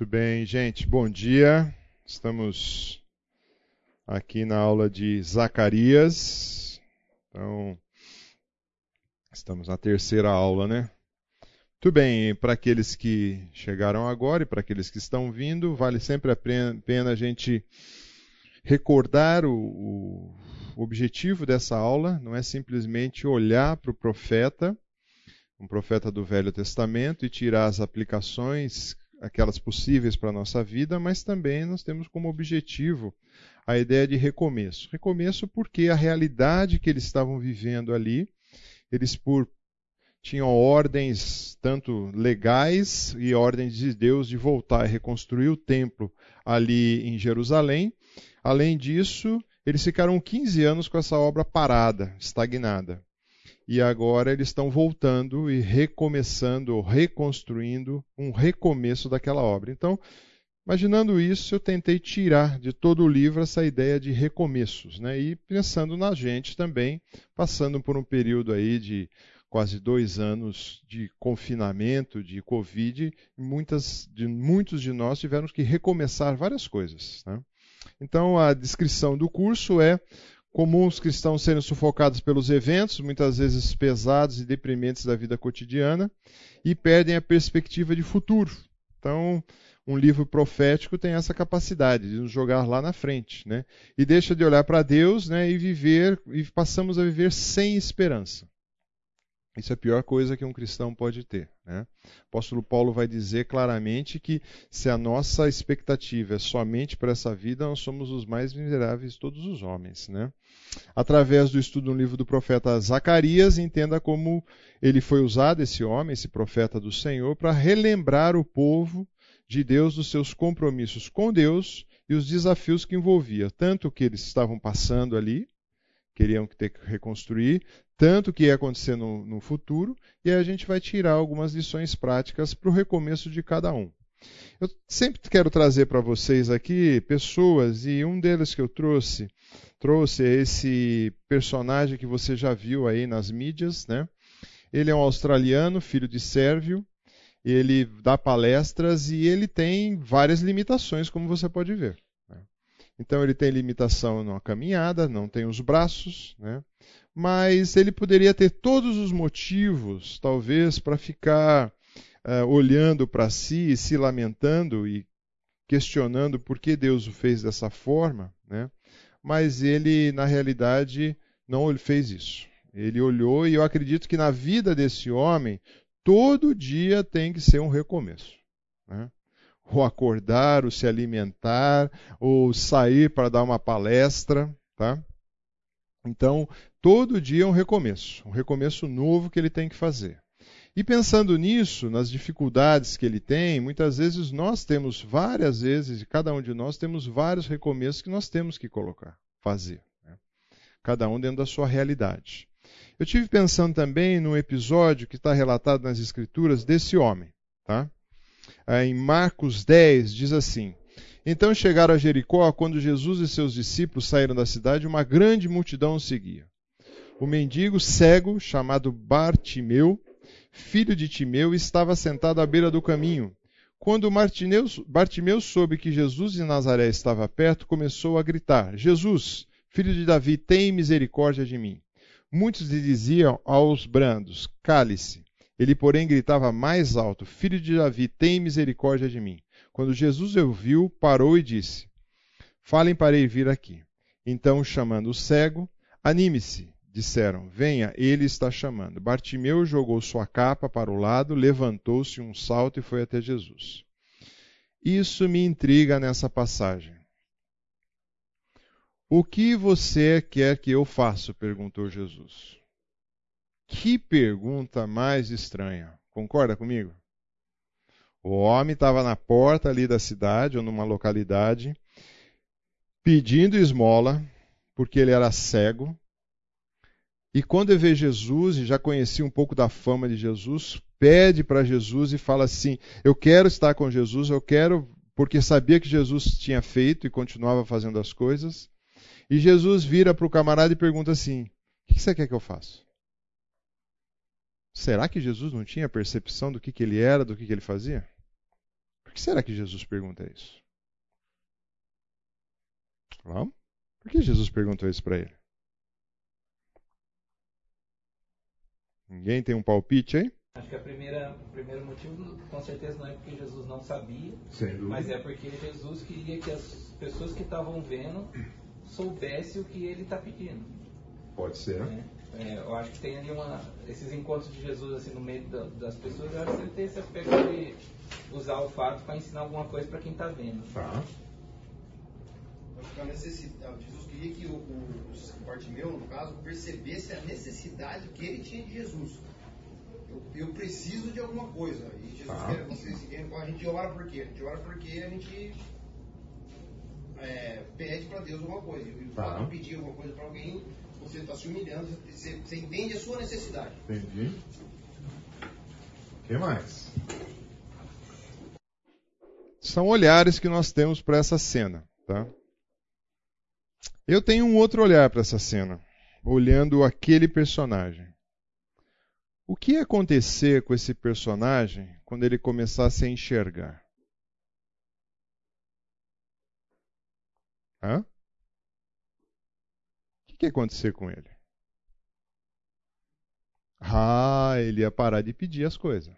Muito bem, gente. Bom dia. Estamos aqui na aula de Zacarias. Então, estamos na terceira aula, né? Muito bem, para aqueles que chegaram agora e para aqueles que estão vindo, vale sempre a pena a gente recordar o, o objetivo dessa aula. Não é simplesmente olhar para o profeta, um profeta do Velho Testamento, e tirar as aplicações aquelas possíveis para a nossa vida, mas também nós temos como objetivo a ideia de recomeço. Recomeço porque a realidade que eles estavam vivendo ali, eles por tinham ordens tanto legais e ordens de Deus de voltar e reconstruir o templo ali em Jerusalém. Além disso, eles ficaram 15 anos com essa obra parada, estagnada e agora eles estão voltando e recomeçando, reconstruindo um recomeço daquela obra. Então, imaginando isso, eu tentei tirar de todo o livro essa ideia de recomeços, né? E pensando na gente também, passando por um período aí de quase dois anos de confinamento, de Covid, muitas, de, muitos de nós tiveram que recomeçar várias coisas. Né? Então, a descrição do curso é comum os cristãos serem sufocados pelos eventos, muitas vezes pesados e deprimentes da vida cotidiana, e perdem a perspectiva de futuro. Então, um livro profético tem essa capacidade de nos jogar lá na frente, né? E deixa de olhar para Deus, né, e viver e passamos a viver sem esperança. Isso é a pior coisa que um cristão pode ter. Né? O apóstolo Paulo vai dizer claramente que se a nossa expectativa é somente para essa vida, nós somos os mais miseráveis de todos os homens. Né? Através do estudo no livro do profeta Zacarias, entenda como ele foi usado, esse homem, esse profeta do Senhor, para relembrar o povo de Deus dos seus compromissos com Deus e os desafios que envolvia, tanto que eles estavam passando ali, queriam ter que reconstruir, tanto que ia acontecer no, no futuro, e aí a gente vai tirar algumas lições práticas para o recomeço de cada um. Eu sempre quero trazer para vocês aqui pessoas, e um deles que eu trouxe, trouxe esse personagem que você já viu aí nas mídias, né? Ele é um australiano, filho de Sérvio, ele dá palestras e ele tem várias limitações, como você pode ver. Né? Então ele tem limitação na caminhada, não tem os braços, né? Mas ele poderia ter todos os motivos, talvez, para ficar uh, olhando para si e se lamentando e questionando por que Deus o fez dessa forma, né? mas ele, na realidade, não fez isso. Ele olhou e eu acredito que na vida desse homem, todo dia tem que ser um recomeço. Né? Ou acordar, ou se alimentar, ou sair para dar uma palestra. Tá? Então, todo dia é um recomeço, um recomeço novo que ele tem que fazer. E pensando nisso, nas dificuldades que ele tem, muitas vezes nós temos várias vezes, e cada um de nós temos vários recomeços que nós temos que colocar, fazer. Né? Cada um dentro da sua realidade. Eu tive pensando também num episódio que está relatado nas Escrituras desse homem. Tá? Em Marcos 10 diz assim: Então chegaram a Jericó, quando Jesus e seus discípulos saíram da cidade, uma grande multidão o seguia o mendigo cego, chamado Bartimeu, filho de Timeu, estava sentado à beira do caminho. Quando Bartimeu soube que Jesus de Nazaré estava perto, começou a gritar: Jesus, filho de Davi, tem misericórdia de mim. Muitos lhe diziam aos brandos: Cale-se. Ele, porém, gritava mais alto: Filho de Davi, tem misericórdia de mim. Quando Jesus ouviu, parou e disse: Falem para ele vir aqui. Então, chamando o cego, anime-se, disseram: Venha, ele está chamando. Bartimeu jogou sua capa para o lado, levantou-se um salto e foi até Jesus. Isso me intriga nessa passagem. O que você quer que eu faça? perguntou Jesus. Que pergunta mais estranha. Concorda comigo? O homem estava na porta ali da cidade ou numa localidade, pedindo esmola, porque ele era cego, e quando vê Jesus, e já conhecia um pouco da fama de Jesus, pede para Jesus e fala assim: Eu quero estar com Jesus, eu quero, porque sabia que Jesus tinha feito e continuava fazendo as coisas. E Jesus vira para o camarada e pergunta assim: O que você quer que eu faça? Será que Jesus não tinha percepção do que, que ele era, do que, que ele fazia? Porque que será que Jesus pergunta isso? Vamos? Por que Jesus perguntou isso para ele? Ninguém tem um palpite aí? Acho que a primeira, o primeiro motivo, com certeza, não é porque Jesus não sabia, mas é porque Jesus queria que as pessoas que estavam vendo soubessem o que ele está pedindo. Pode ser. né? É, eu acho que tem ali uma, esses encontros de Jesus assim no meio da- das pessoas, eu acho que ele tem esse aspecto de usar o fato para ensinar alguma coisa para quem está vendo. Tá. Acho que a necessidade, Jesus queria que o, o, o Bartimeu, no caso, percebesse a necessidade que ele tinha de Jesus. Eu, eu preciso de alguma coisa. E Jesus Tá. quer vocês a gente ora por quê? A gente ora porque a gente é, pede para Deus alguma coisa. E o Tá. fato de pedir alguma coisa para alguém, você está se humilhando, você, você entende a sua necessidade. Entendi. O que mais? São olhares que nós temos para essa cena, tá? Eu tenho um outro olhar para essa cena, olhando aquele personagem. O que ia acontecer com esse personagem quando ele começasse a enxergar? Hã? Que ia acontecer com ele? Ah, ele ia parar de pedir as coisas.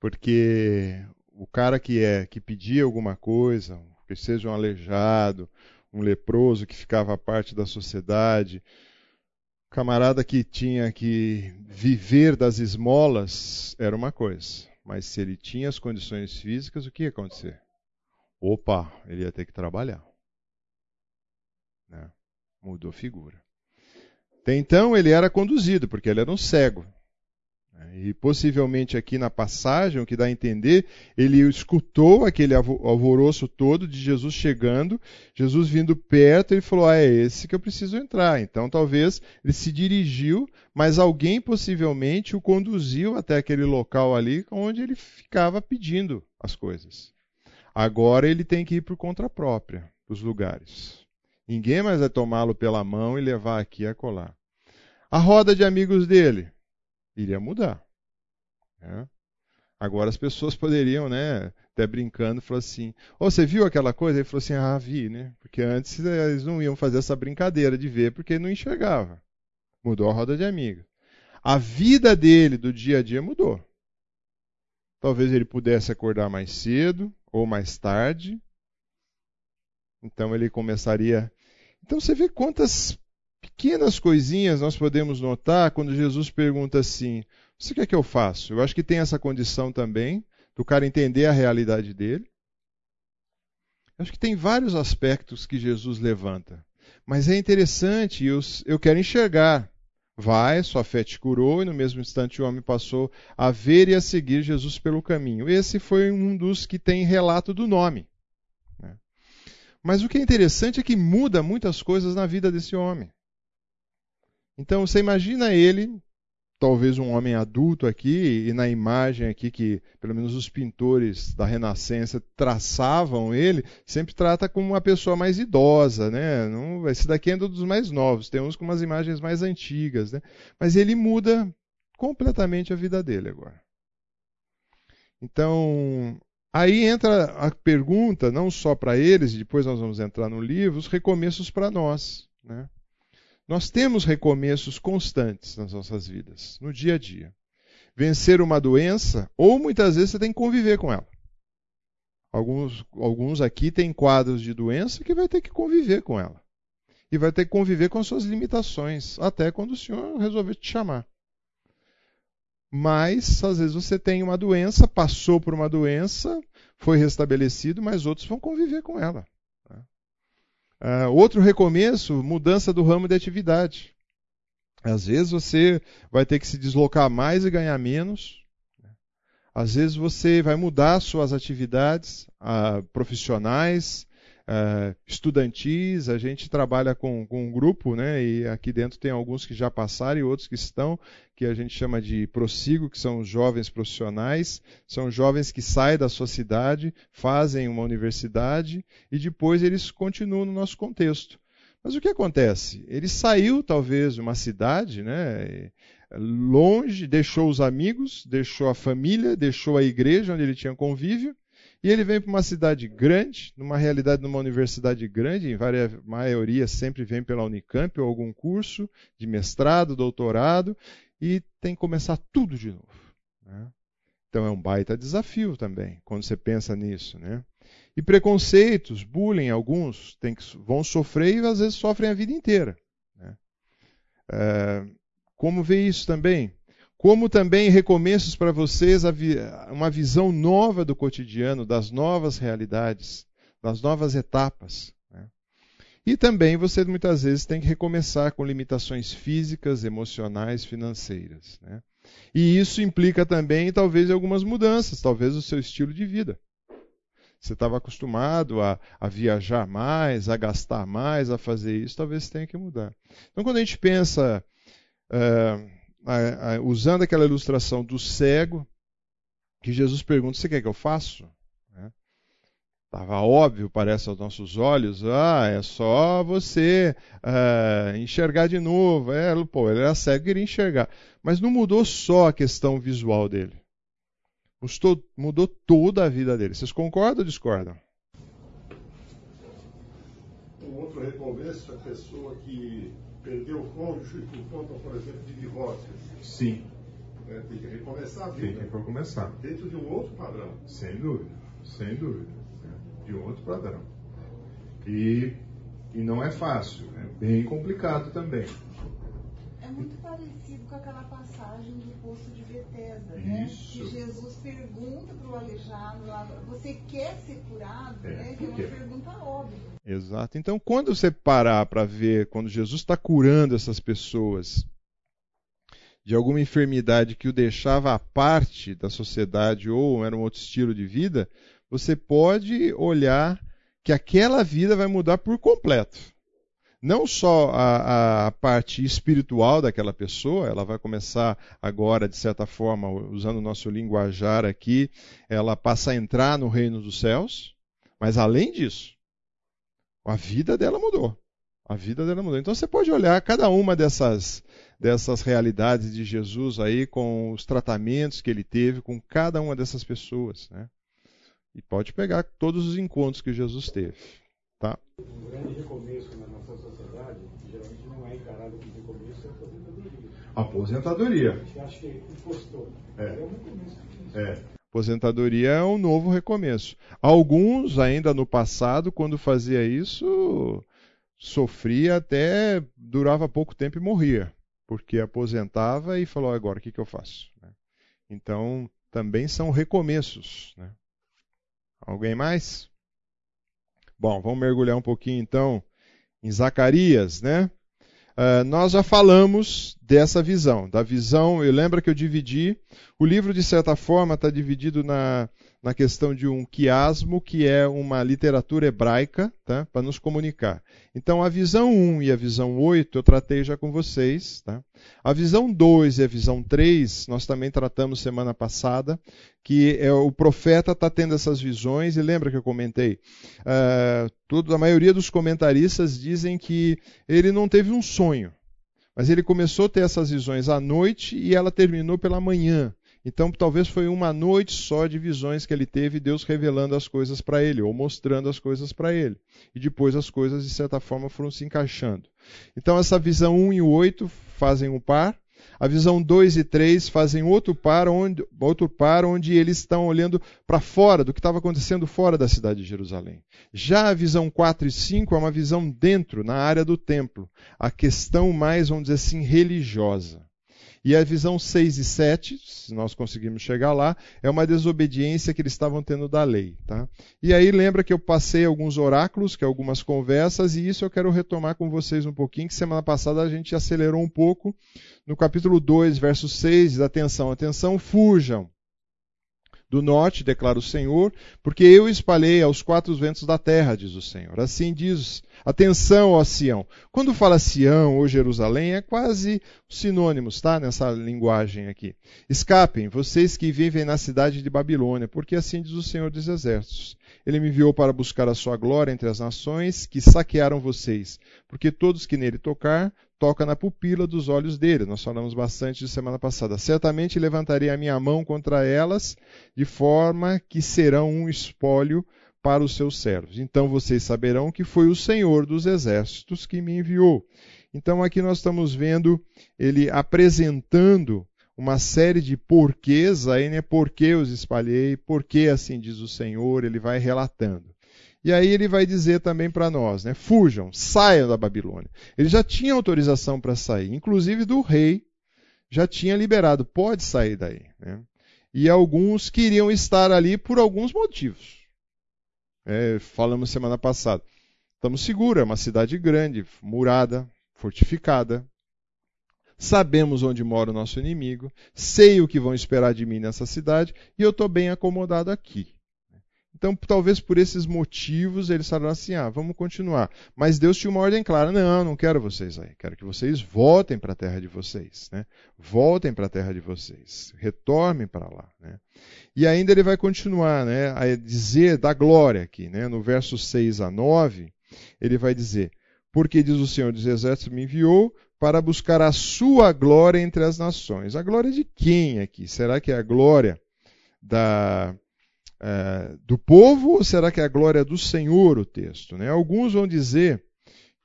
Porque o cara que é que pedia alguma coisa, que seja um aleijado, um leproso que ficava parte da sociedade, camarada que tinha que viver das esmolas era uma coisa, mas se ele tinha as condições físicas, o que ia acontecer? Opa, ele ia ter que trabalhar. Mudou figura. Até então ele era conduzido, porque ele era um cego. E possivelmente aqui na passagem, o que dá a entender, ele escutou aquele alvoroço todo de Jesus chegando, Jesus vindo perto, ele falou: Ah, é esse que eu preciso entrar. Então talvez ele se dirigiu, mas alguém possivelmente o conduziu até aquele local ali onde ele ficava pedindo as coisas. Agora ele tem que ir por conta própria, os lugares. Ninguém mais vai tomá-lo pela mão e levar aqui a colar. A roda de amigos dele iria mudar. Né? Agora as pessoas poderiam, né, até brincando, falar assim: oh, você viu aquela coisa? Ele falou assim: ah, vi, né? Porque antes eles não iam fazer essa brincadeira de ver porque não enxergava. Mudou a roda de amigos. A vida dele do dia a dia mudou. Talvez ele pudesse acordar mais cedo ou mais tarde. Então ele começaria. Então você vê quantas pequenas coisinhas nós podemos notar quando Jesus pergunta assim: Você quer que eu faço? Eu acho que tem essa condição também, do cara entender a realidade dele. Eu acho que tem vários aspectos que Jesus levanta. Mas é interessante, eu, eu quero enxergar. Vai, sua fé te curou, e no mesmo instante o homem passou a ver e a seguir Jesus pelo caminho. Esse foi um dos que tem relato do nome. Mas o que é interessante é que muda muitas coisas na vida desse homem. Então você imagina ele, talvez um homem adulto aqui, e na imagem aqui que pelo menos os pintores da Renascença traçavam ele, sempre trata como uma pessoa mais idosa, né? Não, esse daqui é um dos mais novos, tem uns com umas imagens mais antigas, né? Mas ele muda completamente a vida dele agora. Então, aí entra a pergunta, não só para eles, e depois nós vamos entrar no livro, os recomeços para nós, né? Nós temos recomeços constantes nas nossas vidas, no dia a dia. Vencer uma doença, ou muitas vezes você tem que conviver com ela. Alguns, alguns aqui têm quadros de doença que vai ter que conviver com ela. E vai ter que conviver com as suas limitações, até quando o Senhor resolver te chamar. Mas, às vezes, você tem uma doença, passou por uma doença, foi restabelecido, mas outros vão conviver com ela. Uh, outro recomeço, mudança do ramo de atividade. Às vezes você vai ter que se deslocar mais e ganhar menos. Às vezes você vai mudar suas atividades uh, profissionais, uh, estudantis. A gente trabalha com, com, um grupo, né? E aqui dentro tem alguns que já passaram e outros que estão, que a gente chama de prossigo, que são jovens profissionais. São jovens que saem da sua cidade, fazem uma universidade e depois eles continuam no nosso contexto. Mas o que acontece? Ele saiu, talvez, de uma cidade, né? longe, deixou os amigos, deixou a família, deixou a igreja onde ele tinha convívio, e ele vem para uma cidade grande, numa realidade, numa universidade grande, em várias, maioria sempre vem pela Unicamp ou algum curso de mestrado, doutorado, e tem que começar tudo de novo. Né? Então é um baita desafio também, quando você pensa nisso. Né? E preconceitos, bullying, alguns que, vão sofrer e às vezes sofrem a vida inteira. Né? É, como vê isso também? Como também recomeços para vocês uma visão nova do cotidiano, das novas realidades, das novas etapas. Né? E também você muitas vezes tem que recomeçar com limitações físicas, emocionais, financeiras. Né? E isso implica também, talvez, algumas mudanças, talvez o seu estilo de vida. Você estava acostumado a, a, viajar mais, a gastar mais, a fazer isso, talvez tenha que mudar. Então, quando a gente pensa. Uh, a, a, usando aquela ilustração do cego, que Jesus pergunta: Você quer que eu faça? Estava né? óbvio, parece aos nossos olhos, ah, é só você uh, enxergar de novo. É, pô, ele era cego e queria enxergar. Mas não mudou só a questão visual dele. Mudou, mudou toda a vida dele. Vocês concordam ou discordam? Um outro recomeço, a pessoa que perdeu o cônjuge por conta, por exemplo, de divórcio. Sim. É, tem que recomeçar a vida. Tem que recomeçar. Dentro de um outro padrão. Sem dúvida, sem dúvida. De um outro padrão. E, e não é fácil, é bem complicado também. É muito parecido com aquela passagem do poço de Bethesda, né? Que Jesus pergunta para o aleijado lá, você quer ser curado? É, né? Que é uma pergunta óbvia. Exato. Então, quando você parar para ver, quando Jesus está curando essas pessoas de alguma enfermidade que o deixava à parte da sociedade ou era um outro estilo de vida, você pode olhar que aquela vida vai mudar por completo. Não só a, a, parte espiritual daquela pessoa, ela vai começar agora, de certa forma, usando o nosso linguajar aqui, ela passa a entrar no reino dos céus, mas além disso, a vida dela mudou. A vida dela mudou. Então você pode olhar cada uma dessas, dessas realidades de Jesus aí, com os tratamentos que ele teve com cada uma dessas pessoas. Né? E pode pegar todos os encontros que Jesus teve. Tá? Um grande recomeço na nossa sociedade, geralmente não é encarado como recomeço, é aposentadoria. Aposentadoria. A gente acha que impostor. É. é um recomeço. É. Aposentadoria é um novo recomeço. Alguns, ainda no passado, quando fazia isso, sofria até durava pouco tempo e morria, porque aposentava e falou: agora o que, que eu faço? Né? Então, também são recomeços. Né? Alguém mais? Bom, vamos mergulhar um pouquinho então em Zacarias, né? Uh, nós já falamos dessa visão, da visão. Eu lembro que eu dividi. O livro, de certa forma, está dividido na, na questão de um quiasmo, que é uma literatura hebraica, tá? para nos comunicar. Então, a visão 1 e a visão 8 eu tratei já com vocês. Tá? A visão 2 e a visão 3 nós também tratamos semana passada, que é, o profeta está tendo essas visões, e lembra que eu comentei? Uh, tudo, a maioria dos comentaristas dizem que ele não teve um sonho, mas ele começou a ter essas visões à noite e ela terminou pela manhã. Então, talvez foi uma noite só de visões que ele teve, Deus revelando as coisas para ele, ou mostrando as coisas para ele. E depois as coisas, de certa forma, foram se encaixando. Então, essa visão 1 e 8 fazem um par. A visão 2 e 3 fazem outro par, onde, outro par onde eles estão olhando para fora, do que estava acontecendo fora da cidade de Jerusalém. Já a visão 4 e 5 é uma visão dentro, na área do templo. A questão mais, vamos dizer assim, religiosa. E a visão 6 e 7, se nós conseguirmos chegar lá, é uma desobediência que eles estavam tendo da lei. Tá? E aí lembra que eu passei alguns oráculos, que algumas conversas, e isso eu quero retomar com vocês um pouquinho, que semana passada a gente acelerou um pouco. No capítulo 2, verso 6, atenção, atenção, fujam do norte, declara o Senhor, porque eu espalhei aos quatro ventos da terra, diz o Senhor. Assim diz Atenção, ó Sião. Quando fala Sião ou Jerusalém, é quase sinônimos, tá? Nessa linguagem aqui. Escapem, vocês que vivem na cidade de Babilônia, porque assim diz o Senhor dos Exércitos. Ele me enviou para buscar a sua glória entre as nações que saquearam vocês, porque todos que nele tocar toca na pupila dos olhos dele. Nós falamos bastante de semana passada. Certamente levantarei a minha mão contra elas, de forma que serão um espólio para os seus servos. Então vocês saberão que foi o Senhor dos exércitos que me enviou. Então aqui nós estamos vendo ele apresentando uma série de porquês aí, né? Por que os espalhei? Por que assim diz o Senhor? Ele vai relatando. E aí ele vai dizer também para nós, né? Fujam, saiam da Babilônia. Ele já tinha autorização para sair, inclusive do rei já tinha liberado, pode sair daí. Né? E alguns queriam estar ali por alguns motivos. É, falamos semana passada. Estamos seguros, é uma cidade grande, murada, fortificada. Sabemos onde mora o nosso inimigo, sei o que vão esperar de mim nessa cidade e eu estou bem acomodado aqui. Então, talvez por esses motivos eles falaram assim: ah, vamos continuar. Mas Deus tinha uma ordem clara: não, não quero vocês aí. Quero que vocês voltem para a terra de vocês. Né? Voltem para a terra de vocês. Retornem para lá. Né? E ainda ele vai continuar né, a dizer da glória aqui. Né? No verso 6 a 9, ele vai dizer: Porque diz o Senhor dos Exércitos me enviou para buscar a sua glória entre as nações. A glória de quem aqui? Será que é a glória da é, do povo ou será que é a glória do Senhor o texto? Né? Alguns vão dizer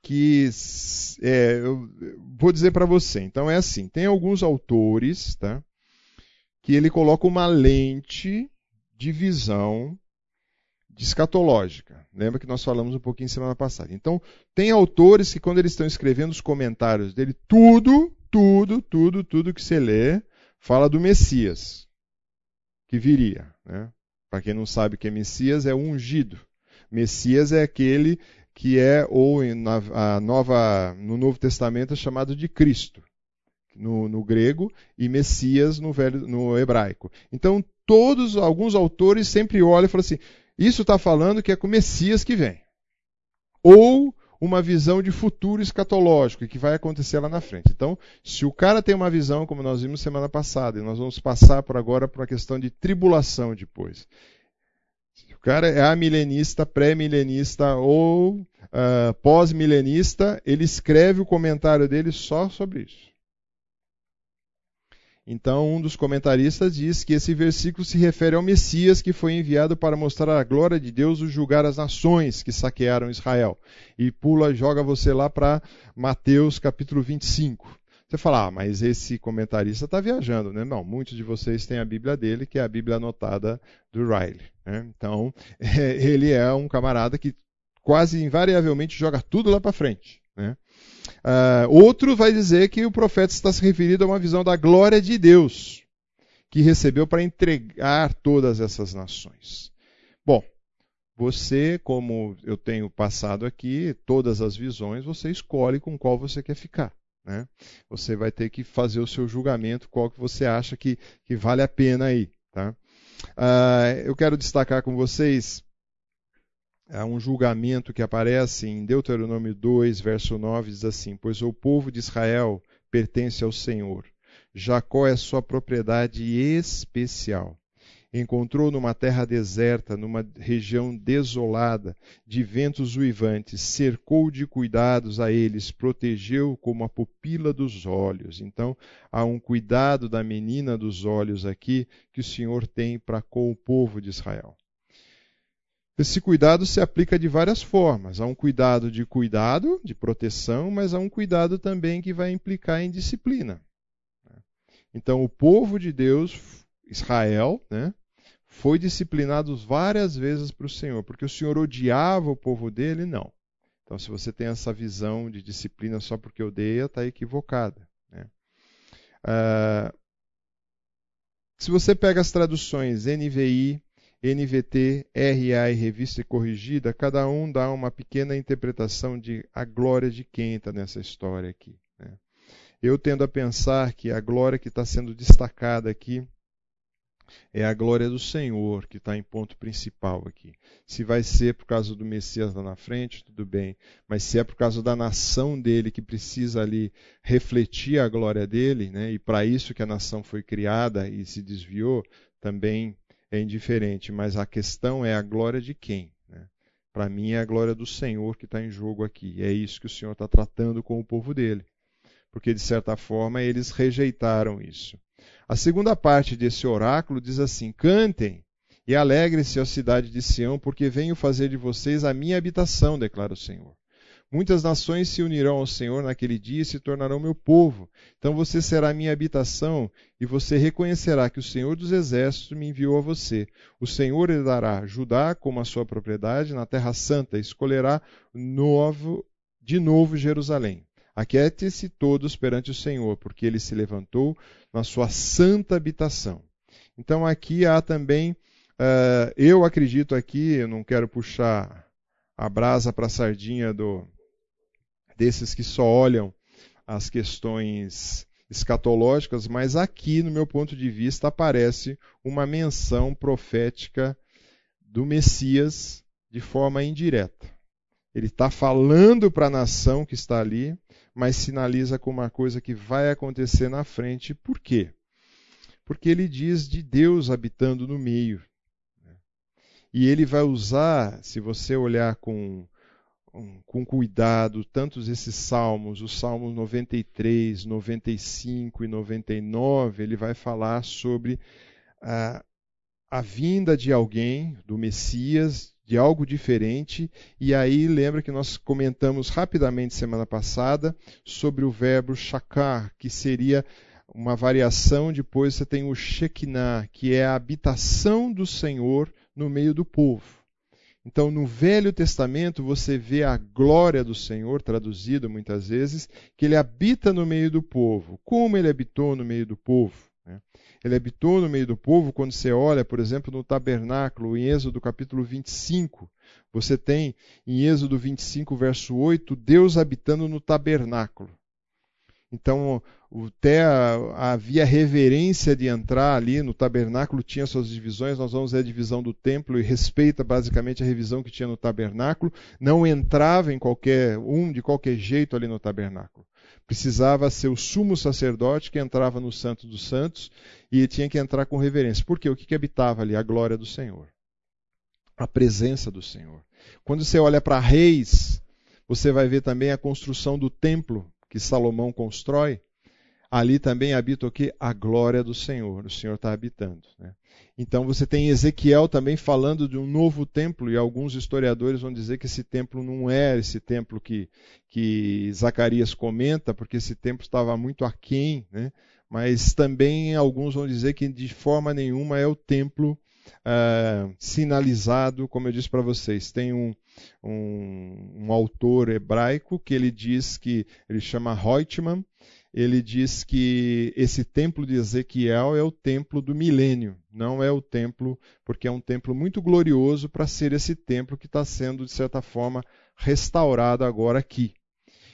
que. É, eu vou dizer para você. Então é assim: tem alguns autores tá, que ele coloca uma lente de visão escatológica. Lembra que nós falamos um pouquinho semana passada. Então, tem autores que, quando eles estão escrevendo os comentários dele, tudo, tudo, tudo, tudo que você lê, fala do Messias que viria. Né? Para quem não sabe o que é Messias, é o ungido. Messias é aquele que é, ou na, nova, no Novo Testamento, é chamado de Cristo, no, no grego, e Messias no, velho, no hebraico. Então, todos, alguns autores sempre olham e falam assim: isso está falando que é com o Messias que vem. Ou uma visão de futuro escatológico que vai acontecer lá na frente. Então, se o cara tem uma visão, como nós vimos semana passada, e nós vamos passar por agora por uma questão de tribulação depois. Se o cara é amilenista, pré-milenista ou uh, pós-milenista, ele escreve o comentário dele só sobre isso. Então, um dos comentaristas diz que esse versículo se refere ao Messias que foi enviado para mostrar a glória de Deus e julgar as nações que saquearam Israel. E pula, joga você lá para Mateus capítulo 25. Você fala, ah, mas esse comentarista está viajando, né? Não, muitos de vocês têm a Bíblia dele, que é a Bíblia anotada do Riley. Né? Então, ele é um camarada que quase invariavelmente joga tudo lá para frente. Né? Uh, outro vai dizer que o profeta está se referindo a uma visão da glória de Deus, que recebeu para entregar todas essas nações. Bom, você, como eu tenho passado aqui, todas as visões, você escolhe com qual você quer ficar. Né? Você vai ter que fazer o seu julgamento, qual que você acha que, que vale a pena aí. Tá? Uh, eu quero destacar com vocês há um julgamento que aparece em Deuteronômio 2, verso 9, diz assim: Pois o povo de Israel pertence ao Senhor. Jacó é sua propriedade especial. Encontrou numa terra deserta, numa região desolada, de ventos uivantes, cercou de cuidados a eles, protegeu como a pupila dos olhos. Então, há um cuidado da menina dos olhos aqui que o Senhor tem para com o povo de Israel. Esse cuidado se aplica de várias formas. Há um cuidado de cuidado, de proteção, mas há um cuidado também que vai implicar em disciplina. Então, o povo de Deus, Israel, né, foi disciplinado várias vezes para o Senhor, porque o Senhor odiava o povo dele? Não. Então, se você tem essa visão de disciplina só porque odeia, está equivocada. Né? Ah, se você pega as traduções NVI, NVT, RA e Revista Corrigida, cada um dá uma pequena interpretação de a glória de quem está nessa história aqui. Né? Eu tendo a pensar que a glória que está sendo destacada aqui é a glória do Senhor que está em ponto principal aqui. Se vai ser por causa do Messias lá na frente, tudo bem. Mas se é por causa da nação dele que precisa ali refletir a glória dele, né, e para isso que a nação foi criada e se desviou, também é indiferente, mas a questão é a glória de quem? Né? Para mim é a glória do Senhor que está em jogo aqui. É isso que o Senhor está tratando com o povo dele. porque de certa forma eles rejeitaram isso. A segunda parte desse oráculo diz assim: Cantem e alegrem-se, ó cidade de Sião, porque venho fazer de vocês a minha habitação, declara o Senhor. Muitas nações se unirão ao Senhor naquele dia e se tornarão meu povo. Então você será minha habitação e você reconhecerá que o Senhor dos Exércitos me enviou a você. O Senhor lhe dará Judá como a sua propriedade na terra santa, escolherá novo, de novo Jerusalém. Aquiete-se todos perante o Senhor, porque ele se levantou na sua santa habitação. Então aqui há também, uh, eu acredito aqui, eu não quero puxar a brasa para a sardinha do, desses que só olham as questões escatológicas, mas aqui, no meu ponto de vista, aparece uma menção profética do Messias de forma indireta. Ele está falando para a nação que está ali, mas sinaliza com uma coisa que vai acontecer na frente. Por quê? Porque ele diz de Deus habitando no meio. E ele vai usar, se você olhar com, com cuidado, tantos esses salmos, os salmos 93, 95 e 99, ele vai falar sobre a, a vinda de alguém, do Messias, de algo diferente. E aí lembra que nós comentamos rapidamente semana passada sobre o verbo shakar, que seria uma variação. Depois você tem o Shekinah, que é a habitação do Senhor no meio do povo. Então, no Velho Testamento, você vê a glória do Senhor, traduzido muitas vezes, que ele habita no meio do povo. Como ele habitou no meio do povo? Né? Ele habitou no meio do povo quando você olha, por exemplo, no tabernáculo, em Êxodo capítulo 25. Você tem em Êxodo 25, verso 8, Deus habitando no tabernáculo. Então, até havia reverência de entrar ali no tabernáculo, tinha suas divisões. Nós vamos ver a divisão do templo e respeita basicamente a revisão que tinha no tabernáculo. Não entrava em qualquer um de qualquer jeito ali no tabernáculo. Precisava ser o sumo sacerdote que entrava no Santo dos Santos e tinha que entrar com reverência. Por quê? O que, que habitava ali? A glória do Senhor. A presença do Senhor. Quando você olha para reis, você vai ver também a construção do templo que Salomão constrói. Ali também habita o que? A glória do Senhor. O Senhor está habitando. Né? Então você tem Ezequiel também falando de um novo templo, e alguns historiadores vão dizer que esse templo não é esse templo que, que Zacarias comenta, porque esse templo estava muito aquém, né? mas também alguns vão dizer que de forma nenhuma é o templo uh, sinalizado, como eu disse para vocês. Tem um, um, um, autor hebraico que ele diz que, ele chama Reutemann, ele diz que esse templo de Ezequiel é o templo do milênio, não é o templo, porque é um templo muito glorioso para ser esse templo que está sendo, de certa forma, restaurado agora aqui.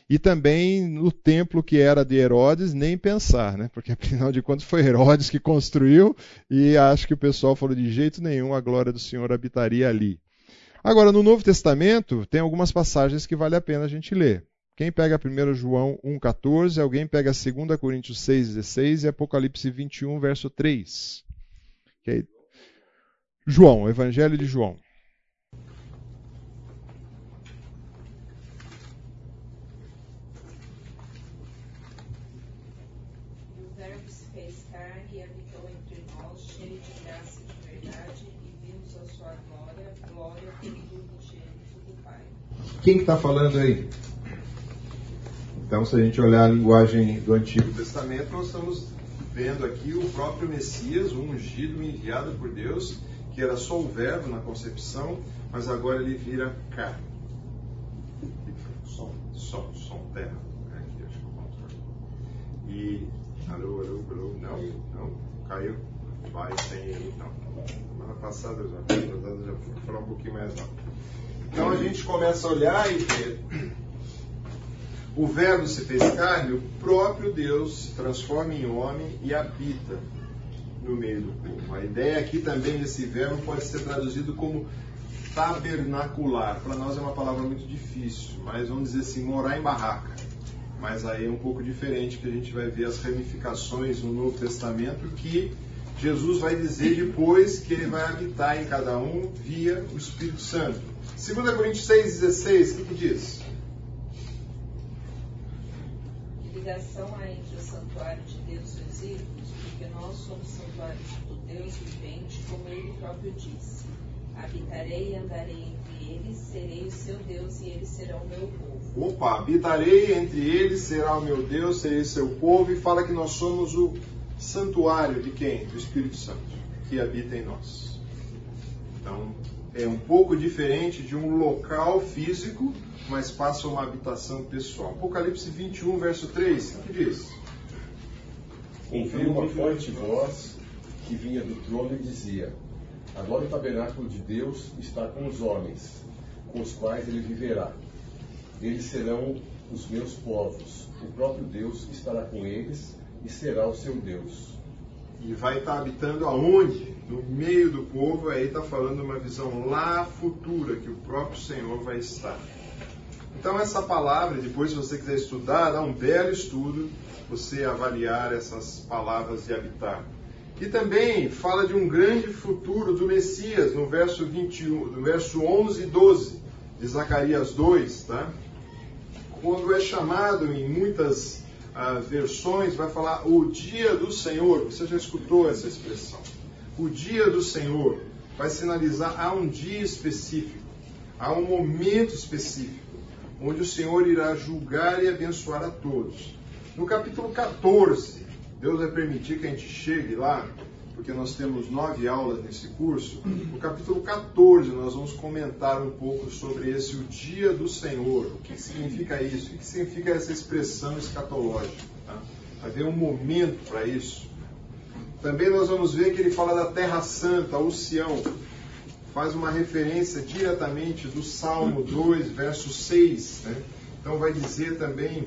E também no templo que era de Herodes, nem pensar, né? porque afinal de contas foi Herodes que construiu e acho que o pessoal falou de jeito nenhum a glória do Senhor habitaria ali. Agora, no Novo Testamento, tem algumas passagens que vale a pena a gente ler. Quem pega 1 João 1,14, alguém pega 2 Coríntios 6,16 e Apocalipse 21, verso 3. Okay. João, Evangelho de João. Quem está que tá falando aí? Então, se a gente olhar a linguagem do Antigo Testamento, nós estamos vendo aqui o próprio Messias, o ungido, enviado por Deus, que era só o verbo na concepção, mas agora ele vira carne. Som, som, som, terra. Aqui, acho que eu E. Alô, alô, alô. Não, não, caiu. Vai, tem aí, não. Semana passada já, já vou falar um pouquinho mais não. Então a gente começa a olhar e ver. O Verbo se fez carne, o próprio Deus se transforma em homem e habita no meio do povo. A ideia aqui também desse verbo pode ser traduzido como tabernacular. Para nós é uma palavra muito difícil, mas vamos dizer assim, morar em barraca. Mas aí é um pouco diferente que a gente vai ver as ramificações no Novo Testamento que Jesus vai dizer depois que ele vai habitar em cada um via o Espírito Santo. 2 Coríntios 6,16, o que, que diz? ligação há entre o santuário de Deus e os ídolos? Porque nós somos santuários do Deus vivente, como ele próprio disse. Habitarei e andarei entre eles, serei o seu Deus e eles serão o meu povo. Opa, habitarei entre eles, será o meu Deus, serei seu povo, e fala que nós somos o santuário de quem? Do Espírito Santo, que habita em nós. É um pouco diferente de um local físico, mas passa uma habitação pessoal. Apocalipse 21, verso 3, o que diz? Ouvi uma forte voz que vinha do trono e dizia: Agora o tabernáculo de Deus está com os homens, com os quais ele viverá. Eles serão os meus povos. O próprio Deus estará com eles e será o seu Deus. E vai estar habitando aonde? No meio do povo, aí está falando uma visão lá futura, que o próprio Senhor vai estar. Então essa palavra, depois se você quiser estudar, dá um belo estudo, você avaliar essas palavras de habitar. E também fala de um grande futuro do Messias, no verso 21, no verso 11 e 12 de Zacarias 2, tá? Quando é chamado em muitas ah, versões, vai falar o dia do Senhor. Você já escutou essa expressão? O dia do Senhor vai sinalizar a um dia específico, a um momento específico, onde o Senhor irá julgar e abençoar a todos. No capítulo 14, Deus vai permitir que a gente chegue lá, porque nós temos nove aulas nesse curso. No capítulo 14, nós vamos comentar um pouco sobre esse o dia do Senhor. O que significa isso? O que significa essa expressão escatológica? Tá? Vai haver um momento para isso. Também nós vamos ver que ele fala da Terra Santa, o Sião. Faz uma referência diretamente do Salmo 2, verso 6. Né? Então vai dizer também,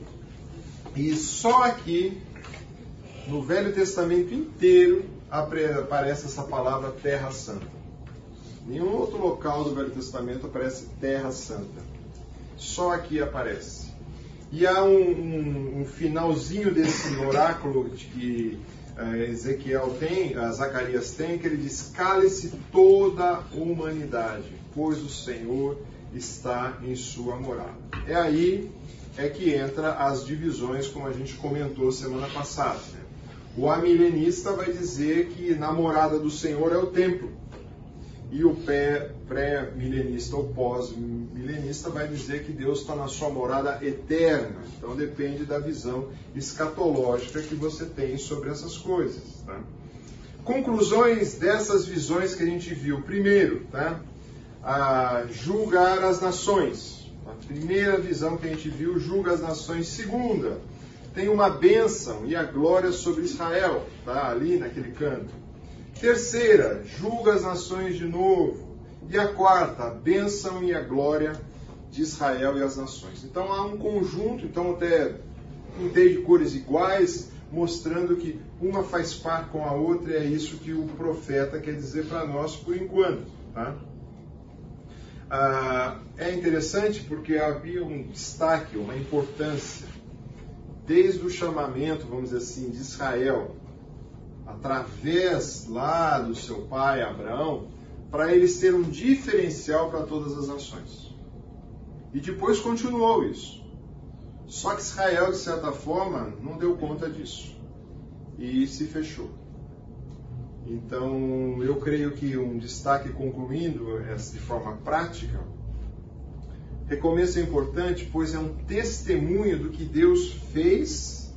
e só aqui no Velho Testamento inteiro aparece essa palavra Terra Santa. Nenhum outro local do Velho Testamento aparece Terra Santa. Só aqui aparece. E há um, um, um finalzinho desse oráculo que uh, Ezequiel tem, uh, Zacarias tem, que ele diz: Cale-se toda a humanidade, pois o Senhor está em sua morada. É aí é que entra as divisões, como a gente comentou semana passada. Né? O amilenista vai dizer que na morada do Senhor é o templo. E o pré-milenista ou pós-milenista vai dizer que Deus está na sua morada eterna. Então depende da visão escatológica que você tem sobre essas coisas. Tá? Conclusões dessas visões que a gente viu. Primeiro, tá? julgar as nações. A primeira visão que a gente viu, julga as nações. Segunda, tem uma bênção e a glória sobre Israel, tá? Ali naquele canto. Terceira, julga as nações de novo. E a quarta, a bênção e a glória de Israel e as nações. Então há um conjunto, então até pintei de cores iguais, mostrando que uma faz par com a outra, e é isso que o profeta quer dizer para nós por enquanto. Tá? Ah, é interessante porque havia um destaque, uma importância desde o chamamento, vamos dizer assim, de Israel, através lá do seu pai Abraão, para eles ter um diferencial para todas as nações. E depois continuou isso. Só que Israel, de certa forma, não deu conta disso e se fechou. Então, eu creio que um destaque concluindo de forma prática Recomeço é importante, pois é um testemunho do que Deus fez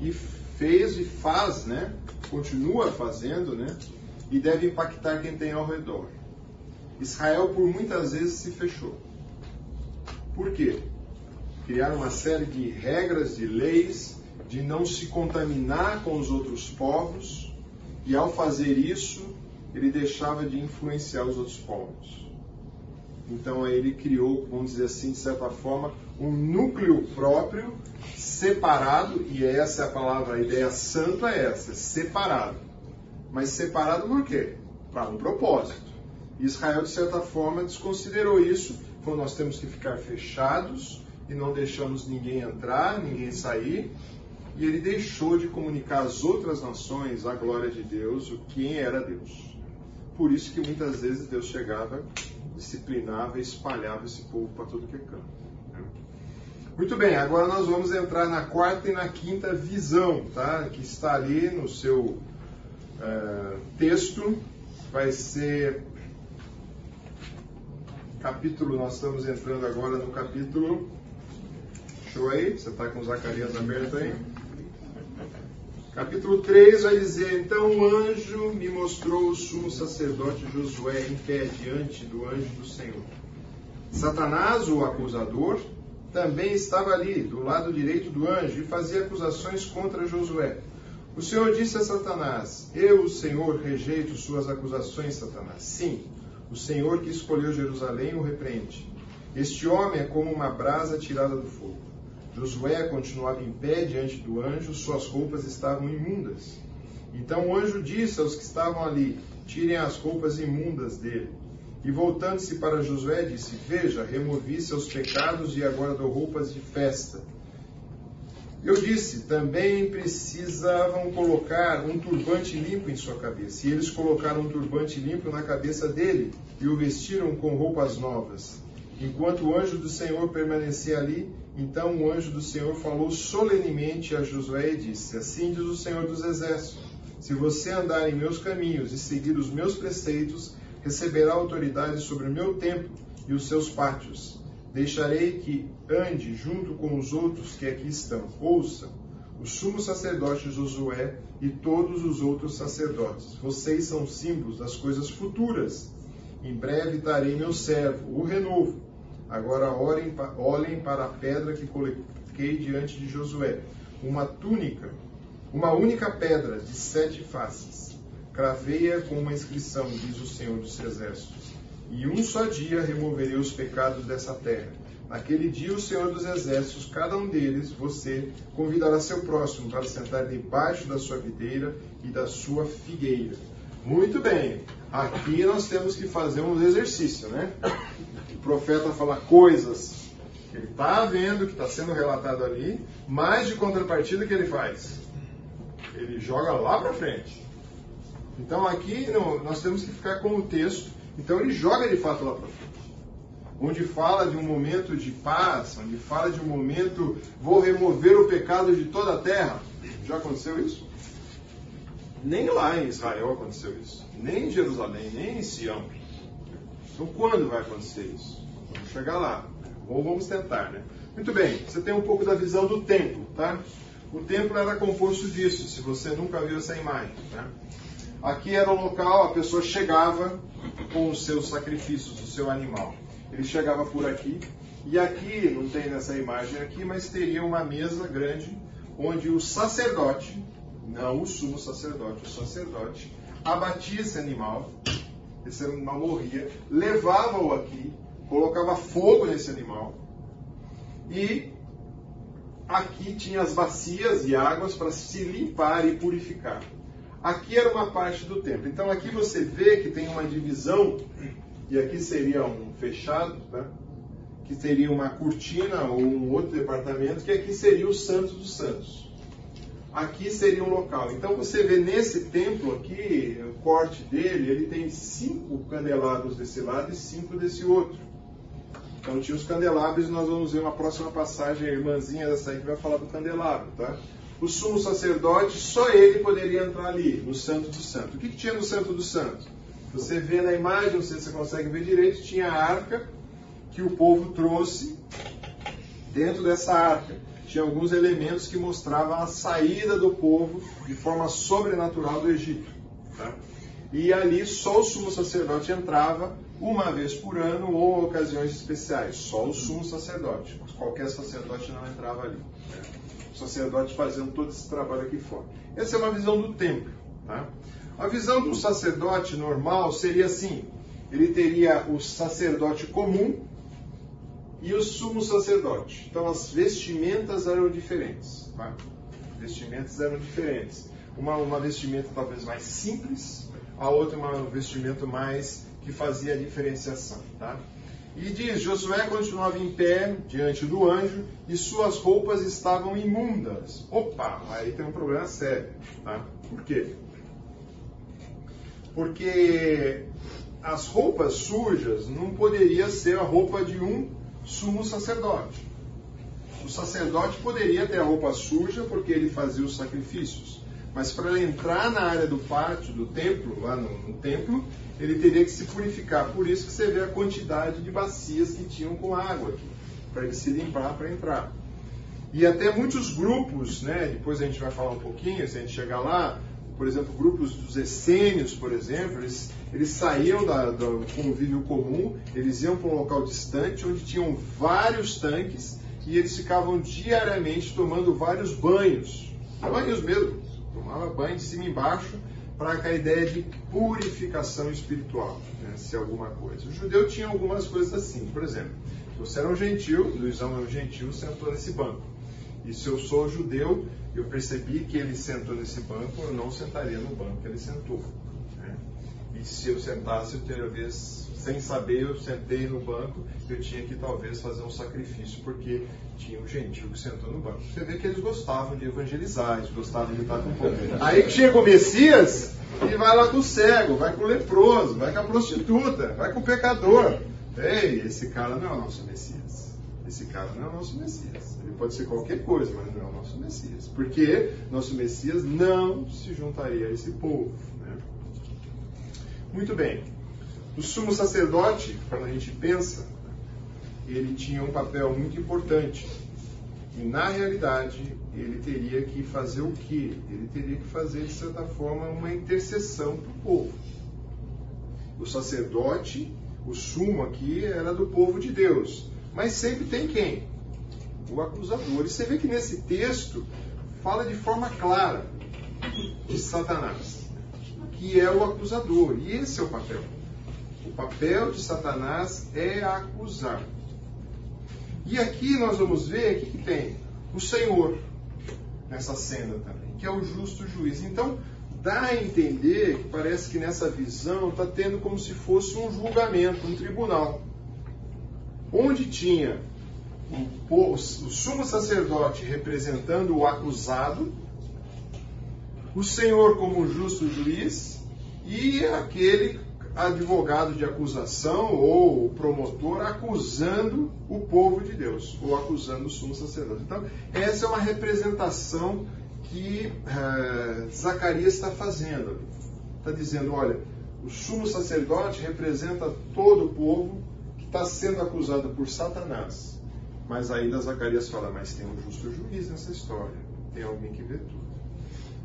e fez e faz, né? Continua fazendo, né? E deve impactar quem tem ao redor. Israel por muitas vezes se fechou. Por quê? Criaram uma série de regras, de leis, de não se contaminar com os outros povos, e ao fazer isso, ele deixava de influenciar os outros povos. Então ele criou, vamos dizer assim, de certa forma, um núcleo próprio, separado, e essa é a palavra, a ideia santa é essa, separado. Mas separado por quê? Para um propósito. Israel, de certa forma, desconsiderou isso, falou, nós temos que ficar fechados e não deixamos ninguém entrar, ninguém sair, e ele deixou de comunicar às outras nações a glória de Deus, o quem era Deus. Por isso que muitas vezes Deus chegava disciplinava e espalhava esse povo para todo que é canto. Muito bem, agora nós vamos entrar na quarta e na quinta visão, tá? Que está ali no seu uh, texto. Vai ser capítulo, nós estamos entrando agora no capítulo. Show aí? Você está com Zacarias aberto aí? Capítulo 3 vai dizer: Então o anjo me mostrou o sumo sacerdote Josué em pé diante do anjo do Senhor. Satanás, o acusador, também estava ali, do lado direito do anjo, e fazia acusações contra Josué. O Senhor disse a Satanás: Eu, o Senhor, rejeito suas acusações, Satanás. Sim, o Senhor que escolheu Jerusalém o repreende. Este homem é como uma brasa tirada do fogo. Josué continuava em pé diante do anjo, suas roupas estavam imundas. Então o anjo disse aos que estavam ali: Tirem as roupas imundas dele. E voltando-se para Josué, disse: Veja, removi seus pecados e agora dou roupas de festa. Eu disse: Também precisavam colocar um turbante limpo em sua cabeça. E eles colocaram um turbante limpo na cabeça dele e o vestiram com roupas novas. Enquanto o anjo do Senhor permanecia ali, então o anjo do Senhor falou solenemente a Josué e disse: Assim diz o Senhor dos Exércitos: Se você andar em meus caminhos e seguir os meus preceitos, receberá autoridade sobre o meu templo e os seus pátios. Deixarei que ande junto com os outros que aqui estão. Ouçam, o sumo sacerdote Josué e todos os outros sacerdotes. Vocês são símbolos das coisas futuras. Em breve darei meu servo, o renovo Agora orem, olhem para a pedra que coloquei diante de Josué, uma túnica, uma única pedra de sete faces. Craveia com uma inscrição, diz o Senhor dos Exércitos. E um só dia removerei os pecados dessa terra. Naquele dia, o Senhor dos Exércitos, cada um deles, você, convidará seu próximo para sentar debaixo da sua videira e da sua figueira. Muito bem, aqui nós temos que fazer um exercício, né? profeta fala coisas que ele está vendo, que está sendo relatado ali, mas de contrapartida que ele faz? Ele joga lá para frente. Então aqui não, nós temos que ficar com o texto. Então ele joga de fato lá para frente. Onde fala de um momento de paz, onde fala de um momento, vou remover o pecado de toda a terra. Já aconteceu isso? Nem lá em Israel aconteceu isso. Nem em Jerusalém, nem em Sião. Então, quando vai acontecer isso? Vamos chegar lá. Ou vamos tentar, né? Muito bem, você tem um pouco da visão do templo, tá? O templo era composto disso, se você nunca viu essa imagem, tá? Aqui era o local, a pessoa chegava com os seus sacrifícios, o seu animal. Ele chegava por aqui, e aqui, não tem nessa imagem aqui, mas teria uma mesa grande, onde o sacerdote, não o sumo sacerdote, o sacerdote, abatia esse animal, esse animal morria, levava-o aqui, colocava fogo nesse animal e aqui tinha as bacias e águas para se limpar e purificar. Aqui era uma parte do templo. Então aqui você vê que tem uma divisão, e aqui seria um fechado, tá? que seria uma cortina ou um outro departamento, que aqui seria o Santo dos Santos aqui seria um local. Então você vê nesse templo aqui, o corte dele, ele tem cinco candelabros desse lado e cinco desse outro. Então tinha os candelabros, nós vamos ver uma próxima passagem, a irmãzinha dessa aí que vai falar do candelabro, tá? O sumo sacerdote, só ele poderia entrar ali, no Santo do Santo. O que, que tinha no Santo do Santo? Você vê na imagem, não sei se você consegue ver direito, tinha a arca que o povo trouxe dentro dessa arca tinha alguns elementos que mostravam a saída do povo de forma sobrenatural do Egito. Tá? E ali só o sumo sacerdote entrava uma vez por ano ou ocasiões especiais. Só o sumo sacerdote. Qualquer sacerdote não entrava ali. Né? O sacerdote fazendo todo esse trabalho aqui fora. Essa é uma visão do templo. Tá? A visão do sacerdote normal seria assim: ele teria o sacerdote comum, e o sumo sacerdote. Então as vestimentas eram diferentes. Tá? Vestimentas eram diferentes. Uma, uma vestimenta talvez mais simples, a outra uma vestimenta mais que fazia a diferenciação. Tá? E diz: Josué continuava em pé diante do anjo e suas roupas estavam imundas. Opa, aí tem um problema sério. Tá? Por quê? Porque as roupas sujas não poderia ser a roupa de um sumo sacerdote. o sacerdote poderia ter a roupa suja porque ele fazia os sacrifícios. Mas para ele entrar na área do pátio, do templo, lá no, no, templo, ele teria que se purificar. Por isso que você vê a quantidade de bacias que tinham com água aqui, para ele se limpar para entrar. E até muitos grupos, né, depois a gente vai falar um pouquinho, se a gente chegar lá, por exemplo, grupos dos essênios, por exemplo, eles, eles saíam da, do convívio comum, eles iam para um local distante, onde tinham vários tanques, e eles ficavam diariamente tomando vários banhos, banhos mesmo, tomava banho de cima e embaixo para a ideia de purificação espiritual, né, se alguma coisa. O judeu tinha algumas coisas assim, por exemplo, você era um gentil, Luizão é um gentil, sentou nesse banco. E se eu sou judeu, eu percebi que ele sentou nesse banco, eu não sentaria no banco que ele sentou. Né? E se eu sentasse, eu talvez sem saber, eu sentei no banco, eu tinha que talvez fazer um sacrifício, porque tinha um gentil que sentou no banco. Você vê que eles gostavam de evangelizar, eles gostavam de estar com o povo. Aí chega o Messias e vai lá com o cego, vai com o leproso, vai com a prostituta, vai com o pecador. Ei, esse cara não é o nosso Messias. Esse cara não é o nosso Messias. Ele pode ser qualquer coisa, mas não é o nosso Messias. Porque nosso Messias não se juntaria a esse povo. Né? Muito bem. O sumo sacerdote, quando a gente pensa, ele tinha um papel muito importante. E na realidade, ele teria que fazer o quê? Ele teria que fazer, de certa forma, uma intercessão para o povo. O sacerdote, o sumo aqui, era do povo de Deus. Mas sempre tem quem? O acusador. E você vê que nesse texto fala de forma clara de Satanás, que é o acusador. E esse é o papel. O papel de Satanás é acusar. E aqui nós vamos ver o que, que tem o Senhor nessa cena também, que é o justo juiz. Então, dá a entender que parece que nessa visão está tendo como se fosse um julgamento, um tribunal. Onde tinha o, o sumo sacerdote representando o acusado, o Senhor como justo juiz e aquele advogado de acusação ou promotor acusando o povo de Deus, ou acusando o sumo sacerdote. Então, essa é uma representação que uh, Zacarias está fazendo. Está dizendo: olha, o sumo sacerdote representa todo o povo que está sendo acusado por Satanás. Mas ainda Zacarias fala: mas tem um justo juiz nessa história, tem alguém que vê tudo.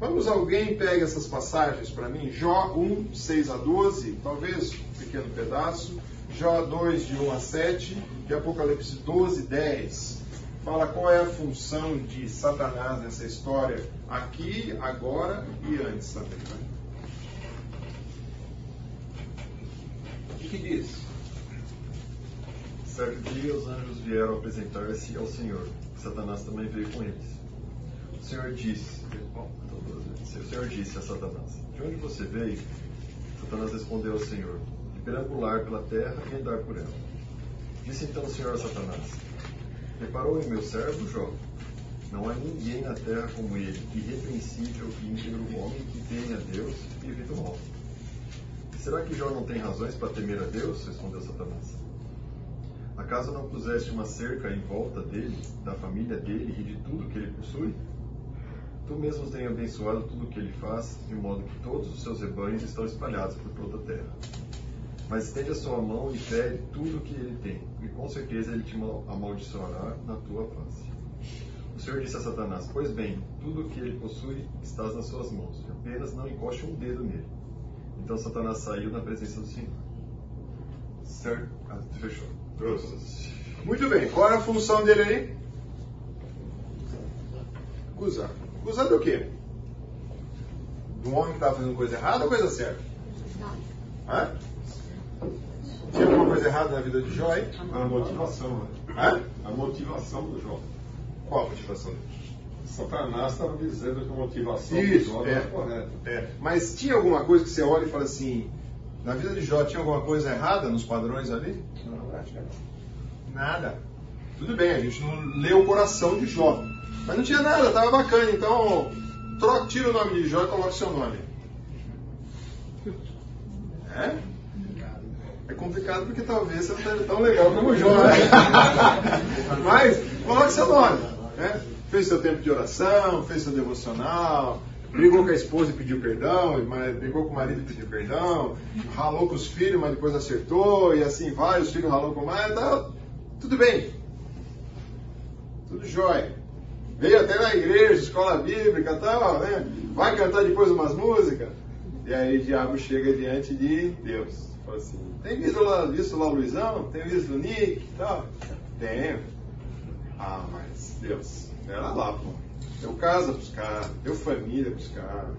Vamos, alguém pegue essas passagens para mim? Jó 1, 6 a 12, talvez um pequeno pedaço. Jó 2, de 1 a 7, e Apocalipse 12, 10. Fala qual é a função de Satanás nessa história, aqui, agora e antes também. Né? O que, que diz? Certo dia os anjos vieram apresentar-se ao Senhor. Satanás também veio com eles. O Senhor disse: o Senhor disse a Satanás: De onde você veio? Satanás respondeu ao Senhor: De perambular pela terra e andar por ela. Disse então o Senhor a Satanás: Reparou em meu servo Jó? Não há ninguém na terra como ele, irrepreensível e íntegro homem que teme a Deus e evita o mal. Será que Jó não tem razões para temer a Deus? Respondeu Satanás. Acaso não puseste uma cerca em volta dele, da família dele e de tudo que ele possui? Tu mesmo tem abençoado tudo o que ele faz, de modo que todos os seus rebanhos estão espalhados por toda a terra. Mas estende a sua mão e fere tudo o que ele tem, e com certeza ele te amaldiçoará na tua face. O Senhor disse a Satanás: Pois bem, tudo o que ele possui estás nas suas mãos, apenas não encoste um dedo nele. Então Satanás saiu na presença do Senhor. Certo? Ah, fechou. Muito bem, qual é a função dele aí? Acusar. Acusando o quê? De um homem que estava fazendo coisa errada ou coisa certa? Hã? Tinha alguma coisa errada na vida de Jó aí? A motivação, né? Hã? A motivação do Jó. Qual a motivação dele? Satanás estava dizendo que a motivação Isso, do Jó é, era correta. É. Mas tinha alguma coisa que você olha e fala assim, na vida de Jó tinha alguma coisa errada nos padrões ali? Não, acho que não. Nada. Tudo bem, a gente não lê o coração de Jó. Mas não tinha nada, tava bacana. Então, troca, tira o nome de Jó e coloca seu nome. É? É complicado porque talvez você não esteja tão legal como o Jó. Né? Mas, coloque seu nome. Né? Fez seu tempo de oração, fez seu devocional, brigou com a esposa e pediu perdão, brigou com o marido e pediu perdão, ralou com os filhos, mas depois acertou, e assim vai, os filhos ralou com mais, tá, tudo bem. Tudo jóia. Veio até na igreja, escola bíblica tal, né? Vai cantar depois umas músicas. E aí o diabo chega diante de Deus. Fala assim, tem visto lá, visto lá o Luizão? Tem visto o Nick tal? Tenho. Ah, mas Deus, era lá, pô. Deu casa pros caras, deu família pros caras,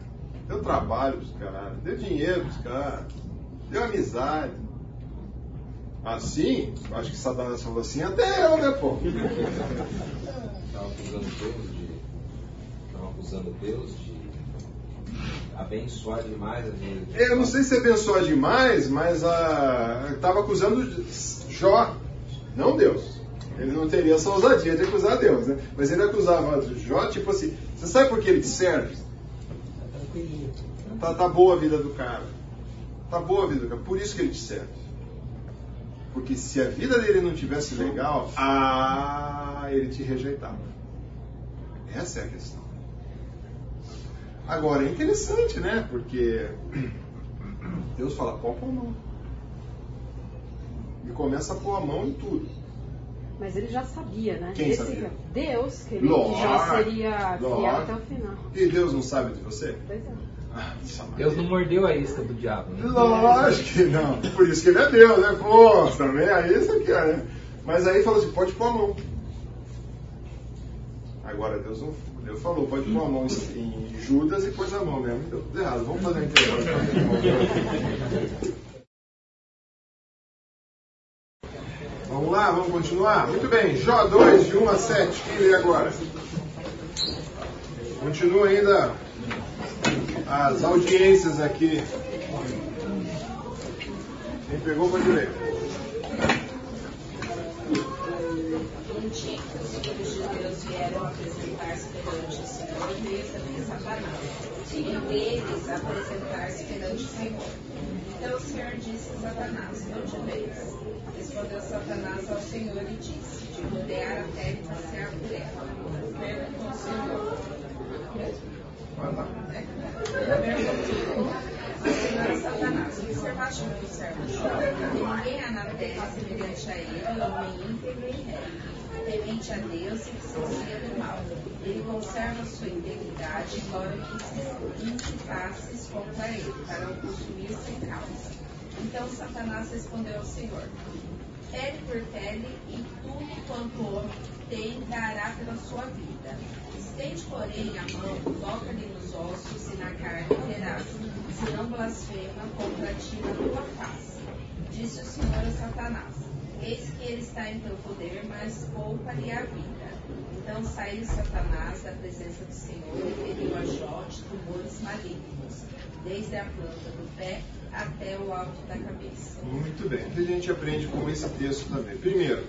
deu trabalho pros caras, deu dinheiro pros caras, deu amizade. Assim, acho que Satanás falou assim, até eu, né, pô? Estava acusando Deus de. Estava acusando Deus de abençoar demais a vida. Eu não sei se abençoar demais, mas estava acusando Jó, não Deus. Ele não teria essa ousadia de acusar Deus, né? Mas ele acusava Jó, tipo assim, você sabe por que ele te serve? Tá, tá boa a vida do cara. Tá boa a vida do cara. Por isso que ele te serve. Porque se a vida dele não tivesse legal, ah, ele te rejeitava. Essa é a questão. Agora, é interessante, né? Porque Deus fala, pô, a mão. E começa a pôr a mão em tudo. Mas ele já sabia, né? Quem Esse sabia? Deus, que ele Lord, já seria fiel até o final. E Deus não sabe de você? Pois é. Ah, Deus não mordeu a isca do diabo, né? Lógico que não. Por isso que ele é Deus, né? Pô, também a isca aqui, né? Mas aí falou assim, pode pôr a mão. Agora Deus não. Deus falou, pode pôr a mão em Judas e pôs a mão mesmo. Deu tudo errado. Vamos fazer um intervalo. Vamos lá, vamos continuar? Muito bem, Jó 2, de 1 a 7. Quem lê agora? Continua ainda as audiências aqui. Quem pegou pode ler. Dia, os filhos de Deus vieram apresentar-se perante o Senhor e veio também Satanás. E deles apresentar-se perante o Senhor. Então o Senhor disse a Satanás: Onde vês? Respondeu Satanás ao Senhor e disse: De rodear a terra e passear por ela. Perguntou o Senhor. Mas Senhor Satanás, observaste meu servo Jó, ninguém há na terra semelhante a ele, homem íntegro e reto, temente a Deus e que se desvia do mal. Ele conserva sua integridade, embora que incitasses contra ele, para o consumir sem causa. Então Satanás respondeu ao Senhor: Pele por pele, e tudo quanto o homem tem dará pela sua vida. Estende, porém, a mão, toca-lhe nos ossos e na carne terás, se não blasfema contra ti na tua face. Disse o Senhor a Satanás: Eis que ele está em teu poder, mas poupa-lhe a vida. Então saiu Satanás da presença do Senhor e feriu a Jó de tumores malignos, desde a planta do pé até o alto da cabeça. Muito bem. O que a gente aprende com esse texto também? Primeiro,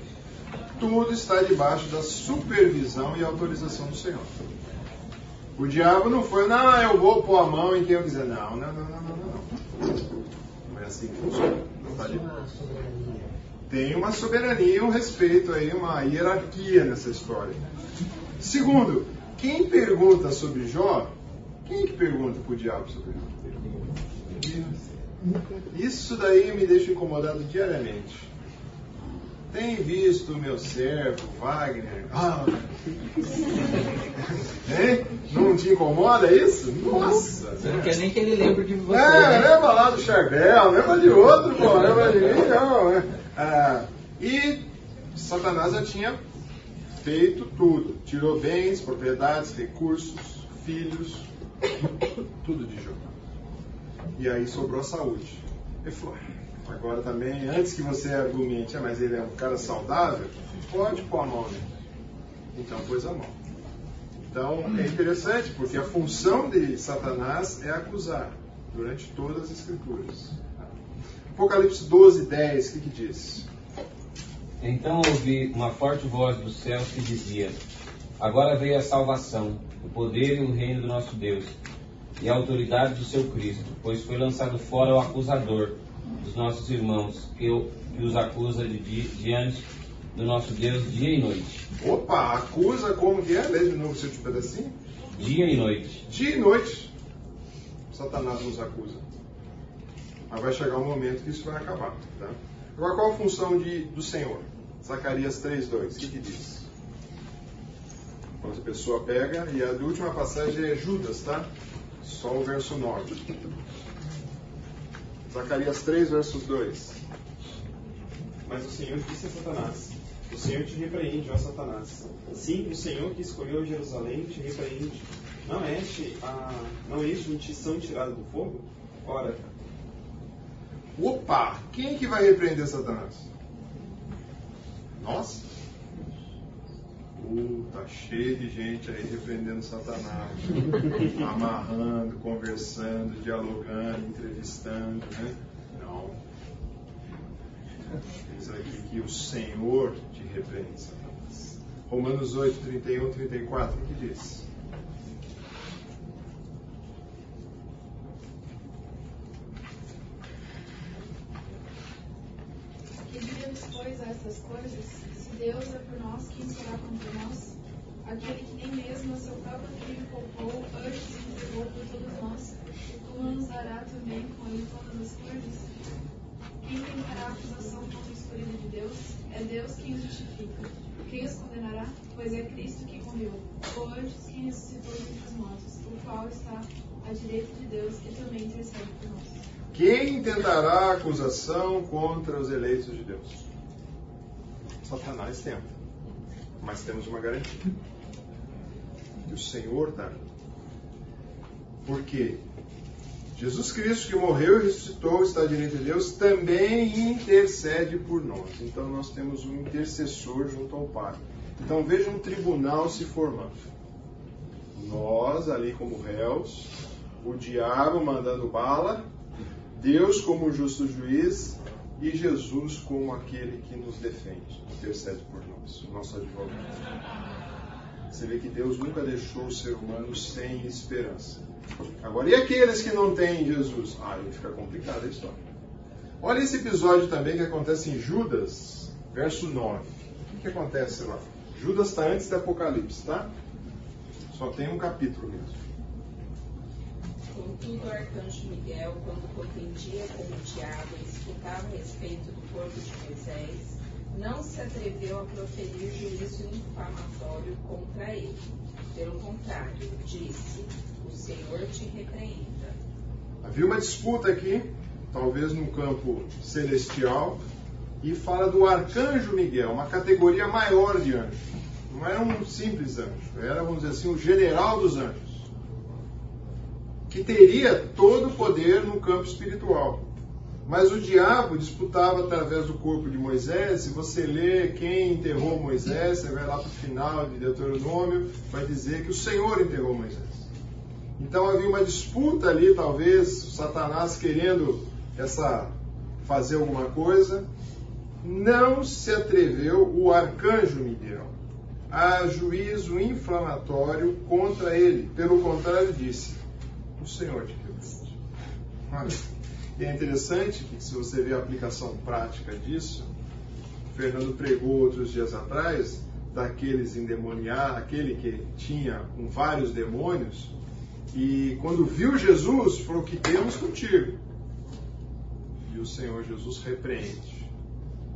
tudo está debaixo da supervisão e autorização do Senhor. O diabo não foi, não, eu vou pôr a mão em quem eu quiser. Não, não, não, não, não, não. Não é assim que funciona. Não está debaixo. Tem uma soberania, um respeito aí, uma hierarquia nessa história. Segundo, quem pergunta sobre Jó, quem que pergunta para o diabo sobre Jó? Isso daí me deixa incomodado diariamente. Tem visto o meu servo, Wagner? Ah. hein? Não te incomoda isso? Nossa! Você não quer nem que ele lembre de você. É, né? lembra lá do Charbel, lembra de outro, pô, lembra de mim, não. Né? Ah, e Satanás já tinha feito tudo. Tirou bens, propriedades, recursos, filhos, tudo de Jó. E aí sobrou a saúde. Ele falou, agora também, antes que você argumente, ah, mas ele é um cara saudável, pode pôr a mão nele. Então pôs a mão. Então é interessante, porque a função de Satanás é acusar, durante todas as escrituras. Apocalipse 12, 10, o que, que diz? Então ouvi uma forte voz dos céus que dizia: Agora veio a salvação, o poder e o reino do nosso Deus, e a autoridade do seu Cristo, pois foi lançado fora o acusador dos nossos irmãos, que, que os acusa de, diante do nosso Deus dia e noite. Opa, acusa como que é? Lê de novo esse último pedacinho. Dia e noite. Dia e noite. Satanás nos acusa. Mas vai chegar um momento que isso vai acabar. Tá? Agora, qual a função de, do Senhor? Zacarias 3,2. O que, que diz? Quando a pessoa pega, e a última passagem é Judas, tá? Só o verso 9. Zacarias 3, versos 2. Mas o Senhor disse a Satanás: O Senhor te repreende, ó Satanás. Sim, o Senhor que escolheu Jerusalém te repreende. Não é este, a, não é este um tição tirado do fogo? Ora. Opa! Quem é que vai repreender Satanás? Nós? Uh, tá cheio de gente aí repreendendo Satanás, amarrando, conversando, dialogando, entrevistando, né? Não. Diz aqui que o Senhor te repreende, Satanás. Romanos 8, 31, 34, o que diz? Que diremos, pois, a essas coisas? Deus é por nós, quem será contra nós? Aquele que nem mesmo a seu próprio filho poupou, antes entregou por todos nós, como nos dará também com ele todas as coisas? Quem tentará acusação contra o escolhido de Deus? É Deus quem os justifica. Quem os condenará? Pois é Cristo quem morreu, ou antes quem ressuscitou entre os mortos, o qual está à direita de Deus e também intercede por nós. Quem tentará acusação contra os eleitos de Deus? Satanás tenta. Mas temos uma garantia. Que o Senhor dá. Porque Jesus Cristo, que morreu e ressuscitou, está diante de Deus, também intercede por nós. Então nós temos um intercessor junto ao Pai. Então veja um tribunal se formando. Nós, ali como réus, o diabo mandando bala, Deus como justo juiz e Jesus como aquele que nos defende, intercede por nós, o nosso advogado. Você vê que Deus nunca deixou o ser humano sem esperança. Agora, e aqueles que não têm Jesus? Ah, aí fica complicada a história. Olha esse episódio também que acontece em Judas, verso 9. O que, acontece lá? Judas está antes do Apocalipse, tá? Só tem um capítulo mesmo. Contudo, o arcanjo Miguel, quando contendia com o diabo e escutava a respeito do corpo de Moisés, não se atreveu a proferir juízo infamatório contra ele. Pelo contrário, disse: O Senhor te repreenda. Havia uma disputa aqui, talvez no campo celestial, e fala do arcanjo Miguel, uma categoria maior de anjo. Não era um simples anjo, era, vamos dizer assim, o general dos anjos que teria todo o poder no campo espiritual. Mas o diabo disputava através do corpo de Moisés. Se você lê quem enterrou Moisés, você vai lá para o final de Deuteronômio, vai dizer que o Senhor enterrou Moisés. Então havia uma disputa ali, talvez, Satanás querendo essa fazer alguma coisa. Não se atreveu o arcanjo Miguel a juízo inflamatório contra ele. Pelo contrário, disse: o Senhor te repreende. Olha, e é interessante que se você vê a aplicação prática disso, Fernando pregou outros dias atrás daqueles endemoniados, aquele que tinha com vários demônios, e quando viu Jesus, falou que temos contigo. E o Senhor Jesus repreende.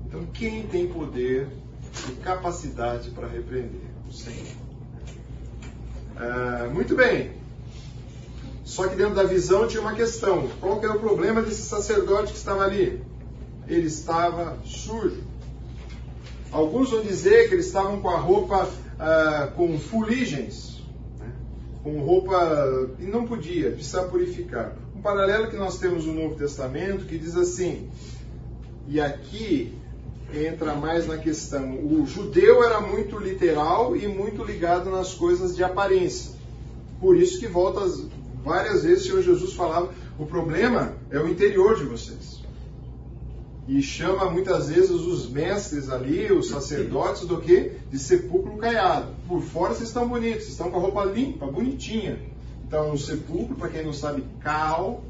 Então, quem tem poder e capacidade para repreender? O Senhor. Ah, muito bem. Só que dentro da visão tinha uma questão. Qual que era o problema desse sacerdote que estava ali? Ele estava sujo. Alguns vão dizer que eles estavam com a roupa ah, com fuligens, né? com roupa e não podia, precisava purificar. Um paralelo que nós temos no Novo Testamento que diz assim, e aqui entra mais na questão, o judeu era muito literal e muito ligado nas coisas de aparência. Por isso que volta Várias vezes o Senhor Jesus falava: o problema é o interior de vocês. E chama muitas vezes os mestres ali, os sacerdotes, do que? De sepulcro caiado. Por fora vocês estão bonitos, vocês estão com a roupa limpa, bonitinha. Então, o sepulcro, para quem não sabe, cal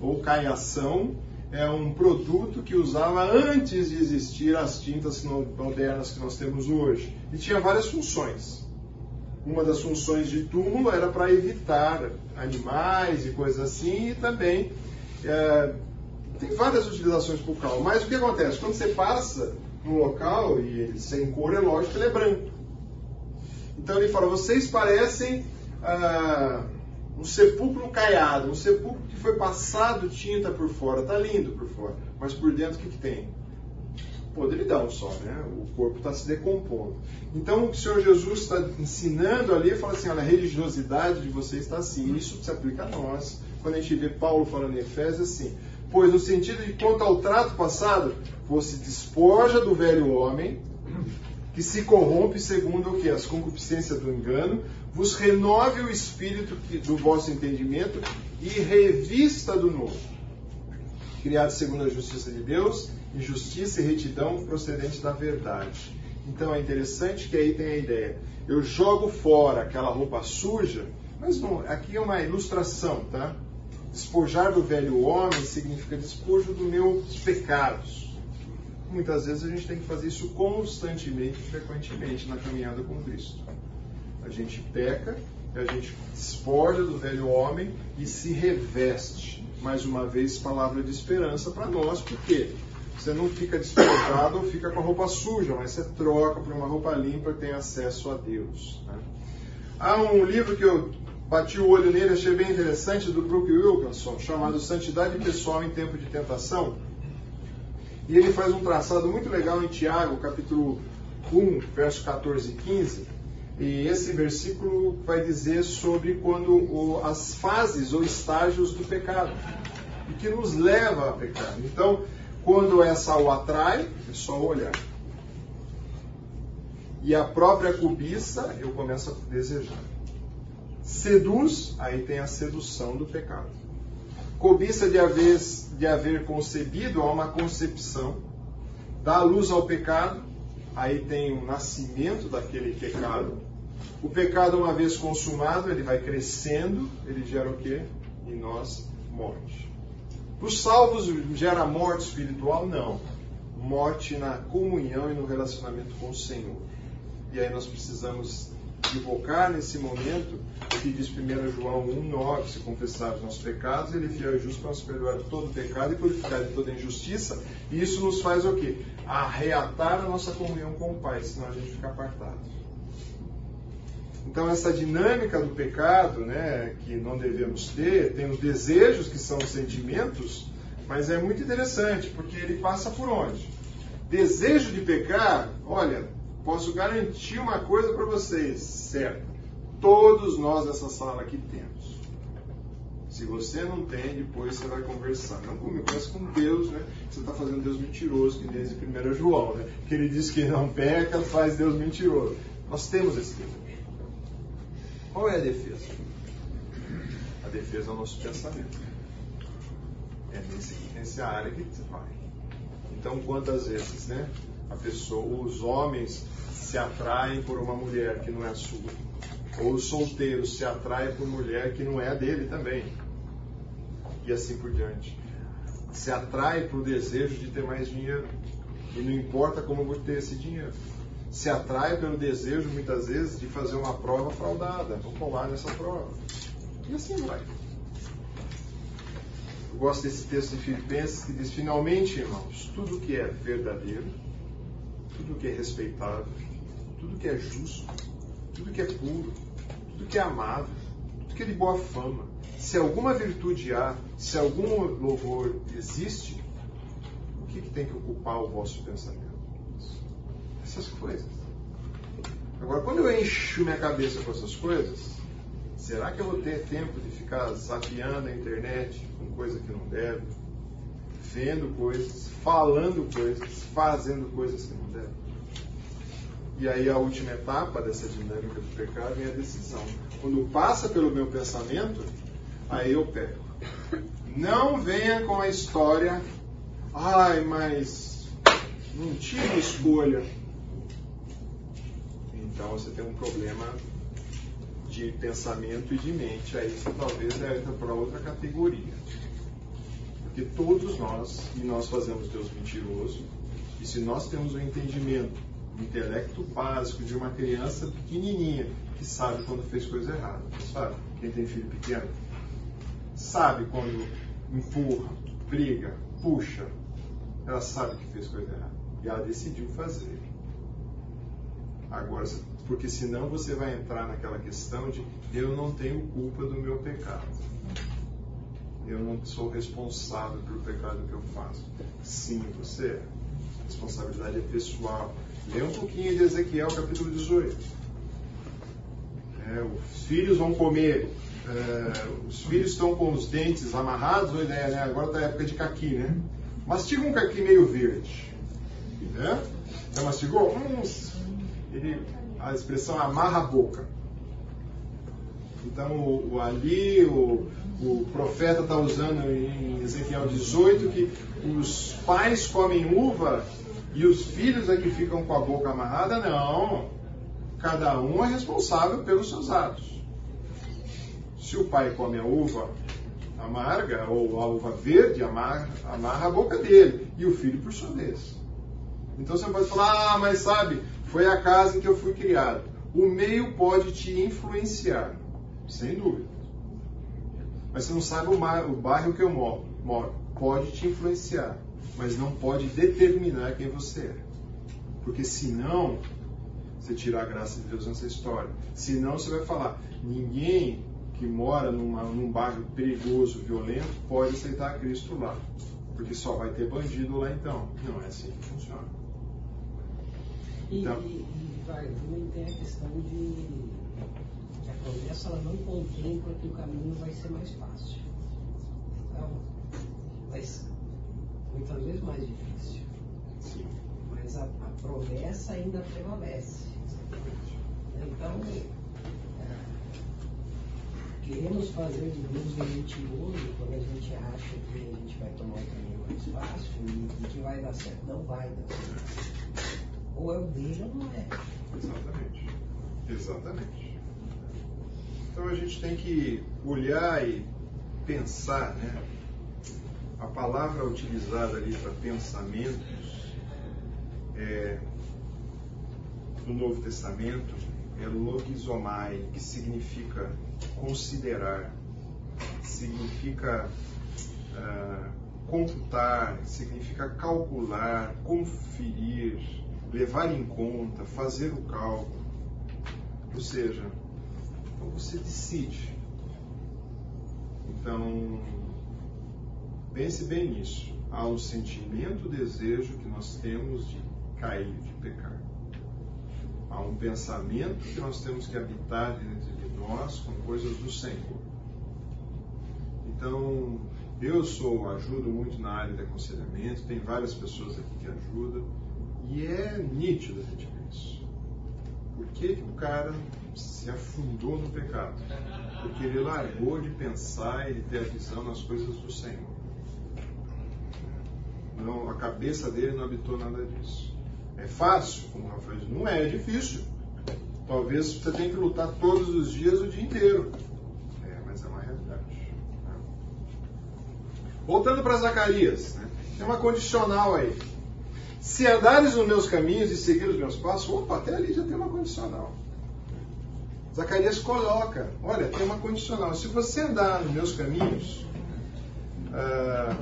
ou caiação, é um produto que usava antes de existir as tintas modernas que nós temos hoje. E tinha várias funções. Uma das funções de túmulo era para evitar animais e coisas assim, e também é, tem várias utilizações para o cal. Mas o que acontece? Quando você passa no local e ele sem cor, é lógico que ele é branco. Então ele fala: vocês parecem ah, um sepulcro caiado, um sepulcro que foi passado tinta por fora. Está lindo por fora, mas por dentro o que, que tem? Podridão só, né? O corpo está se decompondo. Então o Senhor Jesus está ensinando ali, fala assim: olha, a religiosidade de vocês está assim. Isso se aplica a nós. Quando a gente vê Paulo falando em Efésios, assim, pois no sentido de quanto ao trato passado, você despoja do velho homem, que se corrompe segundo o que? As concupiscências do engano, vos renove o espírito do vosso entendimento e revista do novo. Criado segundo a justiça de Deus, e justiça e retidão procedente da verdade. Então é interessante que aí tem a ideia. Eu jogo fora aquela roupa suja, mas não, aqui é uma ilustração, tá? Despojar do velho homem significa despojo dos meus pecados. Muitas vezes a gente tem que fazer isso constantemente, frequentemente na caminhada com Cristo. A gente peca, a gente despoja do velho homem e se reveste. Mais uma vez, palavra de esperança para nós, porque você não fica despojado ou fica com a roupa suja, mas você troca por uma roupa limpa e tem acesso a Deus. Né? Há um livro que eu bati o olho nele, achei bem interessante, do Brooke Wilkinson, chamado Santidade Pessoal em Tempo de Tentação. E ele faz um traçado muito legal em Tiago, capítulo 1, verso 14 e 15. E esse versículo vai dizer sobre quando o, as fases ou estágios do pecado, e que nos leva a pecar. Então, quando essa o atrai, é só olhar. E a própria cobiça, eu começo a desejar seduz, aí tem a sedução do pecado. Cobiça de haver, de haver concebido, há uma concepção. Dá luz ao pecado, aí tem o nascimento daquele pecado. O pecado, uma vez consumado, ele vai crescendo, ele gera o quê? Em nós, morte. Para os salvos, gera morte espiritual? Não. Morte na comunhão e no relacionamento com o Senhor. E aí nós precisamos invocar nesse momento o que diz 1 João 1,9: se confessar os nossos pecados, ele é fiel e justo para nos perdoar todo pecado e purificar de toda injustiça. E isso nos faz o quê? Arreatar a nossa comunhão com o Pai, senão a gente fica apartado. Então, essa dinâmica do pecado, né, que não devemos ter, tem os desejos, que são os sentimentos, mas é muito interessante, porque ele passa por onde? Desejo de pecar, olha, posso garantir uma coisa para vocês, certo? Todos nós nessa sala aqui temos. Se você não tem, depois você vai conversar. Não mas com Deus, né? Você está fazendo Deus mentiroso, que desde 1 João, né? Que ele diz que não peca, faz Deus mentiroso. Nós temos esse desejo. Qual é a defesa? A defesa é o nosso pensamento. É nesse, nessa área que você vai. Então, quantas vezes, né? A pessoa, os homens se atraem por uma mulher que não é sua. Ou o solteiro se atrai por mulher que não é a dele também. E assim por diante. Se atrai por desejo de ter mais dinheiro. E não importa como eu vou ter esse dinheiro. Se atrai pelo desejo, muitas vezes, de fazer uma prova fraudada. Vou colar nessa prova. E assim vai. Eu gosto desse texto de Filipenses que diz: Finalmente, irmãos, tudo que é verdadeiro, tudo que é respeitável, tudo que é justo, tudo que é puro, tudo que é amável, tudo que é de boa fama. Se alguma virtude há, se algum louvor existe, o que, que tem que ocupar o vosso pensamento? Essas coisas. Agora, quando eu encho minha cabeça com essas coisas, será que eu vou ter tempo de ficar zapeando a internet com coisa que não deve, vendo coisas, falando coisas, fazendo coisas que não devem? E aí a última etapa dessa dinâmica do pecado é a decisão. Quando passa pelo meu pensamento, aí eu peco. Não venha com a história, ai, mas não tive escolha. Então você tem um problema de pensamento e de mente. Aí você talvez entra para outra categoria. Porque todos nós, e nós fazemos Deus mentiroso, e se nós temos o um entendimento, o um intelecto básico de uma criança pequenininha, que sabe quando fez coisa errada, sabe? Quem tem filho pequeno, sabe quando empurra, briga, puxa, ela sabe que fez coisa errada. E ela decidiu fazer. Agora, porque senão você vai entrar naquela questão de eu não tenho culpa do meu pecado. Eu não sou responsável pelo pecado que eu faço. Sim, você é. A responsabilidade é pessoal. Lê um pouquinho de Ezequiel, capítulo 18. É, os filhos vão comer, é, os filhos estão com os dentes amarrados, ideia, né? Agora está a época de caqui, né? Mastiga um caqui meio verde. Né? Já mastigou? Hum, ele, a expressão amarra a boca. Então, o, o ali, o, o profeta está usando em Ezequiel 18 que os pais comem uva e os filhos é que ficam com a boca amarrada. Não. Cada um é responsável pelos seus atos. Se o pai come a uva amarga ou a uva verde, amarra, amarra a boca dele. E o filho por sua vez. Então você pode falar, ah, mas sabe, foi a casa em que eu fui criado. O meio pode te influenciar, sem dúvida. Mas você não sabe o, mar, o bairro que eu moro, moro. Pode te influenciar, mas não pode determinar quem você é. Porque senão, você tirar a graça de Deus nessa história. Senão você vai falar, ninguém que mora numa, num bairro perigoso, violento, pode aceitar Cristo lá. Porque só vai ter bandido lá então. Não é assim que funciona. Então, e, e, vai, também tem a questão de que a promessa ela não contempla que o caminho vai ser mais fácil. Então, ser muitas vezes mais difícil. Sim. Mas a, a promessa ainda prevalece. Então, queremos fazer de Deus um mentiroso quando a gente acha que a gente vai tomar um caminho mais fácil e, que vai dar certo. Não vai dar certo. Ou é o dele ou não é. Exatamente. Exatamente. Então a gente tem que olhar e pensar, né? A palavra utilizada ali para pensamentos é, no Novo Testamento é logizomai, que significa considerar, significa uh, computar, significa calcular, conferir, levar em conta, fazer o cálculo. Ou seja, então você decide. Então, pense bem nisso. Há um sentimento, desejo que nós temos de cair, de pecar. Há um pensamento que nós temos que habitar dentro de nós com coisas do Senhor. Então, eu sou, ajudo muito na área de aconselhamento, tem várias pessoas aqui que ajudam, e é nítido a gente ver isso. Por que, que o cara se afundou no pecado? Porque ele largou de pensar e de ter a visão nas coisas do Senhor. Não, a cabeça dele não habitou nada disso. É fácil, como o Rafael disse, não é, é difícil. Talvez você tenha que lutar todos os dias o dia inteiro. É, mas é uma realidade. Né? Voltando para Zacarias, né? tem uma condicional aí. Se andares nos meus caminhos e seguir os meus passos, opa, até ali já tem uma condicional. Zacarias coloca, olha, tem uma condicional. Se você andar nos meus caminhos, uh,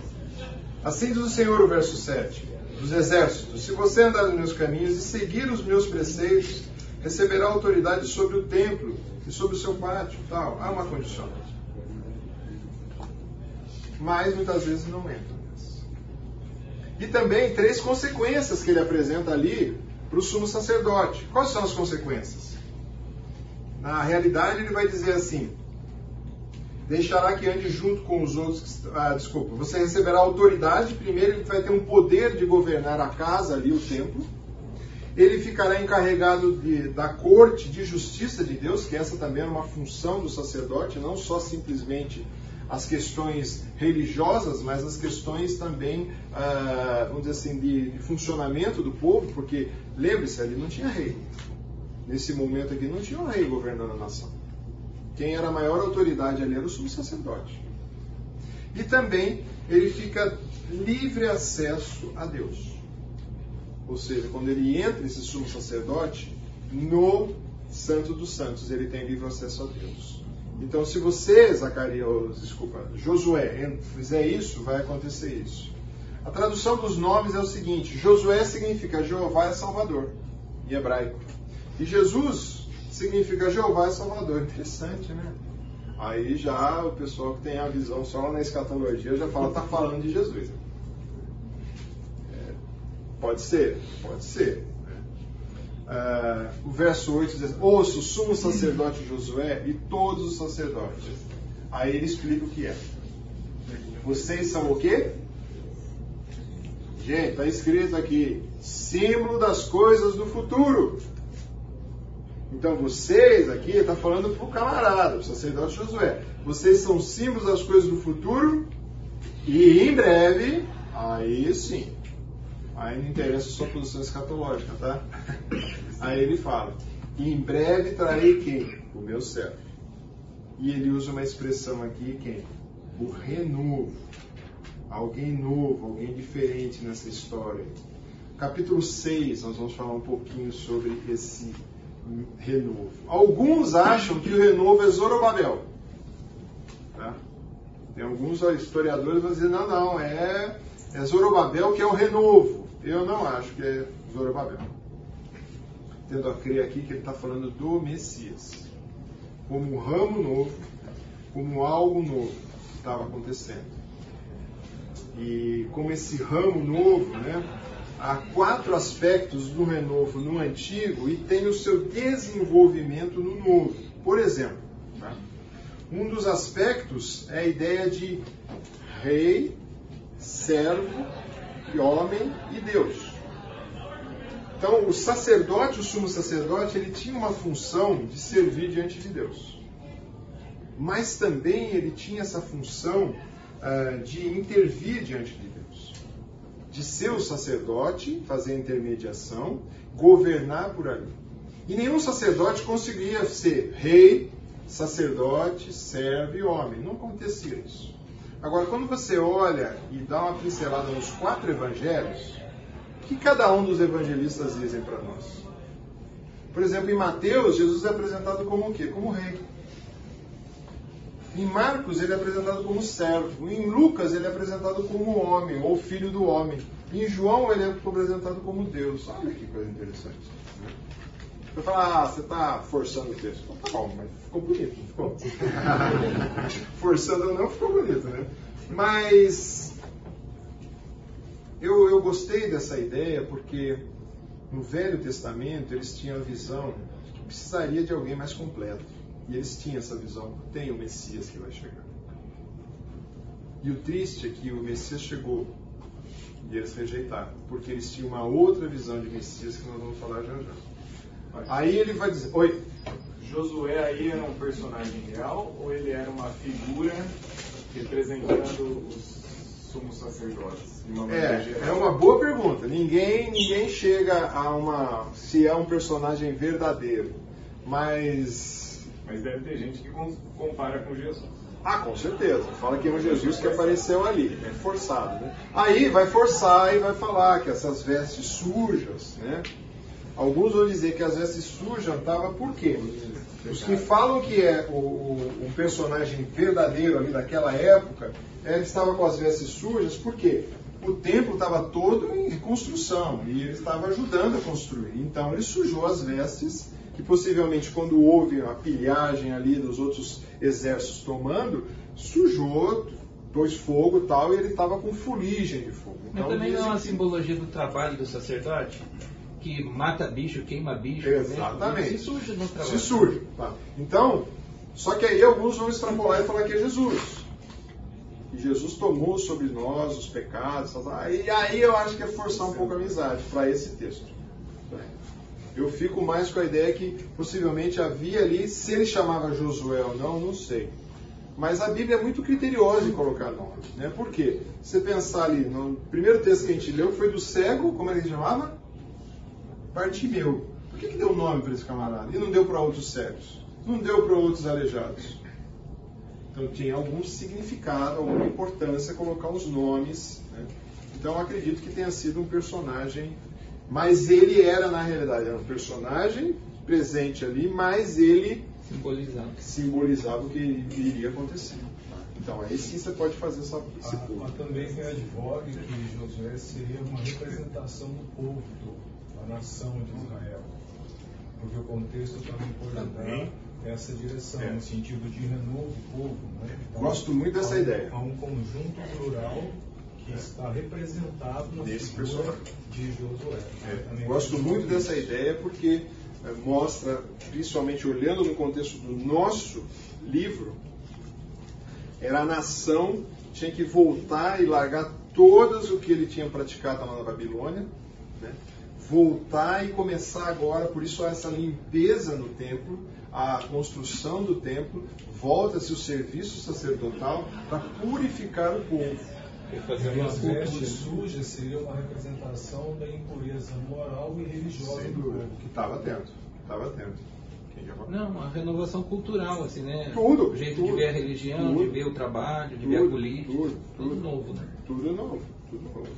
assim diz o Senhor, o verso 7 dos exércitos. Se você andar nos meus caminhos e seguir os meus preceitos, receberá autoridade sobre o templo e sobre o seu pátio. Tal. Há uma condição. Mas muitas vezes não entra E também três consequências que ele apresenta ali para o sumo sacerdote. Quais são as consequências? Na realidade, ele vai dizer assim: deixará que ande junto com os outros. Ah, desculpa, você receberá autoridade. Primeiro, ele vai ter um poder de governar a casa ali, o templo. Ele ficará encarregado de, da corte de justiça de Deus, que essa também é uma função do sacerdote, não só simplesmente as questões religiosas, mas as questões também, ah, vamos dizer assim, de, de funcionamento do povo, porque lembre-se, ali não tinha rei. Nesse momento aqui não tinha um rei governando a nação. Quem era a maior autoridade ali era o sumo sacerdote. E também ele fica livre acesso a Deus. Ou seja, quando ele entra, esse sumo sacerdote, no Santo dos Santos, ele tem livre acesso a Deus. Então, se você, Zacarias, desculpa, Josué, fizer isso, vai acontecer isso. A tradução dos nomes é o seguinte: Josué significa Jeová é Salvador, em hebraico. E Jesus significa Jeová é Salvador. Interessante, né? Aí já o pessoal que tem a visão só na escatologia já fala, está falando de Jesus. É, pode ser, pode ser. Uh, o verso 8 diz: Ouça o sumo sacerdote Josué e todos os sacerdotes. Aí ele explica o que é. Vocês são o quê? Gente, está escrito aqui: símbolo das coisas do futuro. Então vocês aqui, está falando para o camarada, o sacerdote Josué. Vocês são símbolos das coisas do futuro e em breve, aí sim. Aí não interessa a sua posição escatológica, tá? Aí ele fala: em breve trarei quem? O meu servo. E ele usa uma expressão aqui, quem? O renovo alguém novo, alguém diferente nessa história. Capítulo 6, nós vamos falar um pouquinho sobre esse renovo. Alguns acham que o renovo é Zorobabel. Tá? Tem alguns historiadores que vão dizer, não, não, é, é Zorobabel que é o renovo. Eu não acho que é Zorobabel. Tendo a crer aqui que ele está falando do Messias. Como um ramo novo, como algo novo estava acontecendo. E como esse ramo novo, né, há quatro aspectos do renovo no antigo e tem o seu desenvolvimento no novo. Por exemplo, um dos aspectos é a ideia de rei, servo, homem e Deus. Então, o sacerdote, o sumo sacerdote, ele tinha uma função de servir diante de Deus. Mas também ele tinha essa função uh, de intervir diante de Deus, de ser o sacerdote, fazer a intermediação, governar por ali. E nenhum sacerdote conseguia ser rei, sacerdote, servo e homem. Não acontecia isso. Agora, quando você olha e dá uma pincelada nos quatro evangelhos, o que cada um dos evangelistas dizem para nós? Por exemplo, em Mateus, Jesus é apresentado como o quê? Como rei. Em Marcos ele é apresentado como servo. Em Lucas ele é apresentado como homem, ou filho do homem. Em João ele é apresentado como Deus. Olha que coisa interessante. Você fala, ah, você está forçando o texto. Tá bom, mas ficou bonito, ficou? Forçando ou não, ficou bonito, né? Mas eu, eu gostei dessa ideia porque no Velho Testamento eles tinham a visão de que precisaria de alguém mais completo. E eles tinham essa visão, tem o Messias que vai chegar. E o triste é que o Messias chegou e eles rejeitaram, porque eles tinham uma outra visão de Messias que nós vamos falar já já. Aí ele vai dizer, oi. Josué aí era um personagem real ou ele era uma figura representando os sumos sacerdotes? É, é uma boa pergunta. Ninguém, ninguém chega a uma se é um personagem verdadeiro, mas mas deve ter gente que compara com Jesus. Ah, com certeza. Fala que é um Jesus que apareceu ali. É forçado, né? Aí vai forçar e vai falar que essas vestes sujas, né? Alguns vão dizer que as vestes sujas estavam por quê? Os que falam que é o, o, o personagem verdadeiro ali daquela época, ele estava com as vestes sujas, por quê? O templo estava todo em construção e ele estava ajudando a construir. Então ele sujou as vestes que possivelmente quando houve a pilhagem ali dos outros exércitos tomando, sujou, pôs fogo e tal, e ele estava com fuligem de fogo. Então, Mas também não é uma que... simbologia do trabalho do sacerdote? Que mata bicho, queima bicho. Exatamente. Se suja no trabalho. Se suja. Tá. Então, só que aí alguns vão extrapolar e falar que é Jesus. E Jesus tomou sobre nós os pecados. E aí eu acho que é forçar um pouco a amizade para esse texto. Eu fico mais com a ideia que possivelmente havia ali, se ele chamava Josué ou não, não sei. Mas a Bíblia é muito criteriosa em colocar nome. Né? Por quê? Se você pensar ali, no primeiro texto que a gente leu foi do cego, como ele chamava? Bartimeu. Por que, que deu nome para esse camarada? E não deu para outros cegos? Não deu para outros aleijados? Então tinha algum significado, alguma importância colocar os nomes. Né? Então acredito que tenha sido um personagem, mas ele era na realidade era um personagem presente ali, mas ele simbolizava, simbolizava o que iria acontecer. Então aí sim você pode fazer essa, esse pulo. Há, também quem advoga que Josué seria uma representação do povo, do, da nação de Israel. Porque o contexto também pode também. dar essa direção, é. no sentido de renovo do povo. Né? Então, Gosto muito dessa há, ideia. Há um conjunto plural que está representado na Nesse personagem de Josué. É. Gosto muito dessa ideia porque é, mostra, principalmente olhando no contexto do nosso livro, era a nação que tinha que voltar e largar todas o que ele tinha praticado lá na Babilônia, né? Voltar e começar agora, por isso há essa limpeza no templo, a construção do templo, volta-se o serviço sacerdotal para purificar o povo. E fazer as vestes sujas seria uma representação da impureza moral e religiosa Sem dúvida, que estava atento, estava atento. Não, uma renovação cultural, assim, né? Tudo. O jeito tudo, de ver a religião, tudo, de ver o trabalho, de tudo, ver a política. Tudo, tudo, novo, né? Tudo novo, tudo novo.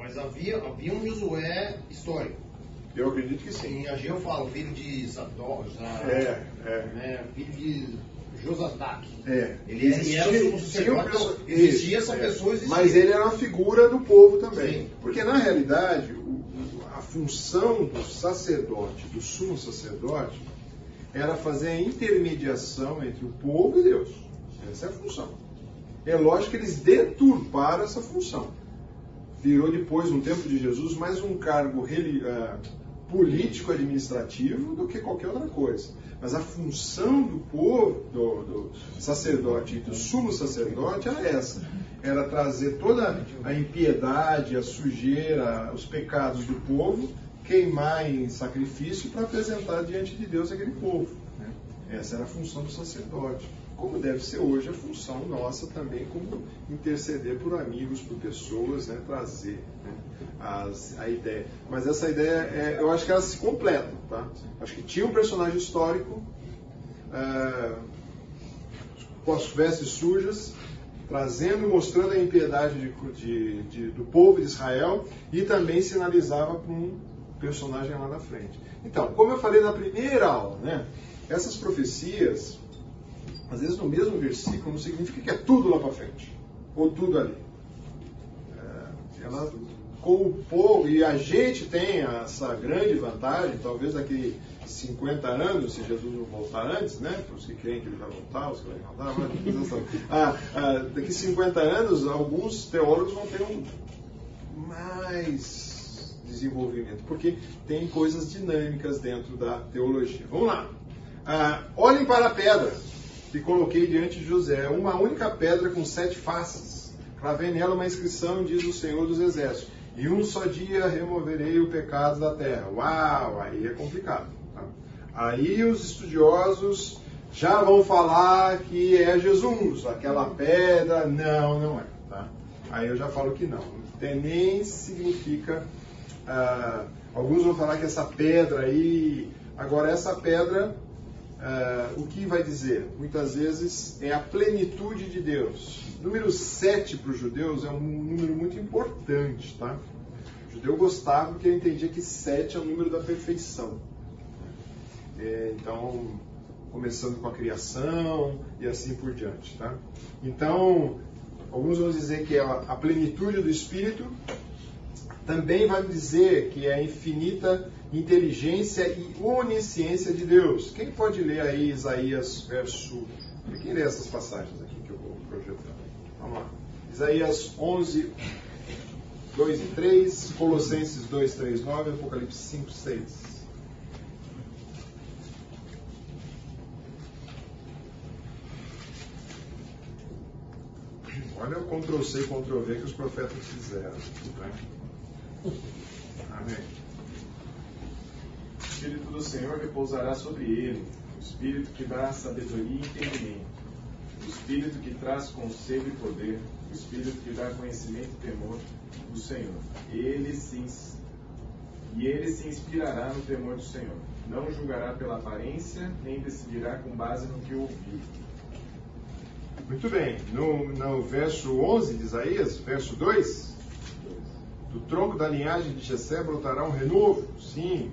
Mas havia, havia um Josué histórico. Eu acredito que sim. Em Ageu fala, filho de Sadó, é, é. Né, filho de Josadak. É. Ele, existia, era um sacerdote, existia essa é. pessoa existia. Mas ele era uma figura do povo também. Sim. Porque na realidade, o, a função do sacerdote, do sumo sacerdote, era fazer a intermediação entre o povo e Deus. Essa é a função. É lógico que eles deturparam essa função. Virou depois, no tempo de Jesus, mais um cargo uh, político-administrativo do que qualquer outra coisa. Mas a função do povo, do, do sacerdote e do sumo sacerdote era essa. Era trazer toda a impiedade, a sujeira, os pecados do povo queimar em sacrifício para apresentar diante de Deus aquele povo. Né? Essa era a função do sacerdote. Como deve ser hoje a função nossa também, como interceder por amigos, por pessoas, né? trazer né? As, a ideia. Mas essa ideia, é, eu acho que ela se completa. Tá? Acho que tinha um personagem histórico, é, com as vestes sujas, trazendo e mostrando a impiedade de, de, de, do povo de Israel e também sinalizava para um personagem lá na frente. Então, como eu falei na primeira aula, né, essas profecias, às vezes no mesmo versículo, não significa que é tudo lá para frente, ou tudo ali. É, ela, com o povo, e a gente tem essa grande vantagem, talvez daqui 50 anos, se Jesus não voltar antes, né? Os que creem que ele vai voltar, os que não voltar, mas, ah, ah, daqui 50 anos, alguns teólogos vão ter um mais desenvolvimento, porque tem coisas dinâmicas dentro da teologia. Vamos lá. Ah, olhem para a pedra que coloquei diante de José, uma única pedra com sete faces. Cravei nela uma inscrição, diz o Senhor dos Exércitos. E um só dia removerei o pecado da terra. Uau, aí é complicado. Tá? Aí os estudiosos já vão falar que é Jesus, aquela pedra. Não, não é. Tá? Aí eu já falo que não. Nem significa ah, alguns vão falar que essa pedra aí. Agora, essa pedra, ah, o que vai dizer? Muitas vezes é a plenitude de Deus. Número 7 para os judeus é um número muito importante, tá? O judeu gostava porque ele entendia que 7 é o número da perfeição. É, então, começando com a criação e assim por diante, tá? Então, alguns vão dizer que é a plenitude do Espírito, também vai dizer que é infinita inteligência e onisciência de Deus. Quem pode ler aí Isaías verso. Quem lê essas passagens aqui que eu vou projetar? Vamos lá. Isaías 11, 2 e 3, Colossenses 2, 3, 9, Apocalipse 5, 6. Olha o Ctrl C e Ctrl V que os profetas fizeram. Né? Amém. Espírito do Senhor repousará sobre ele, o Espírito que dá sabedoria e entendimento, o Espírito que traz conselho e poder, o Espírito que dá conhecimento e temor do Senhor. Ele se, e ele se inspirará no temor do Senhor. Não julgará pela aparência, nem decidirá com base no que ouviu. Muito bem. No, no verso 11 de Isaías, verso 2, do tronco da linhagem de Jessé brotará um renovo, sim,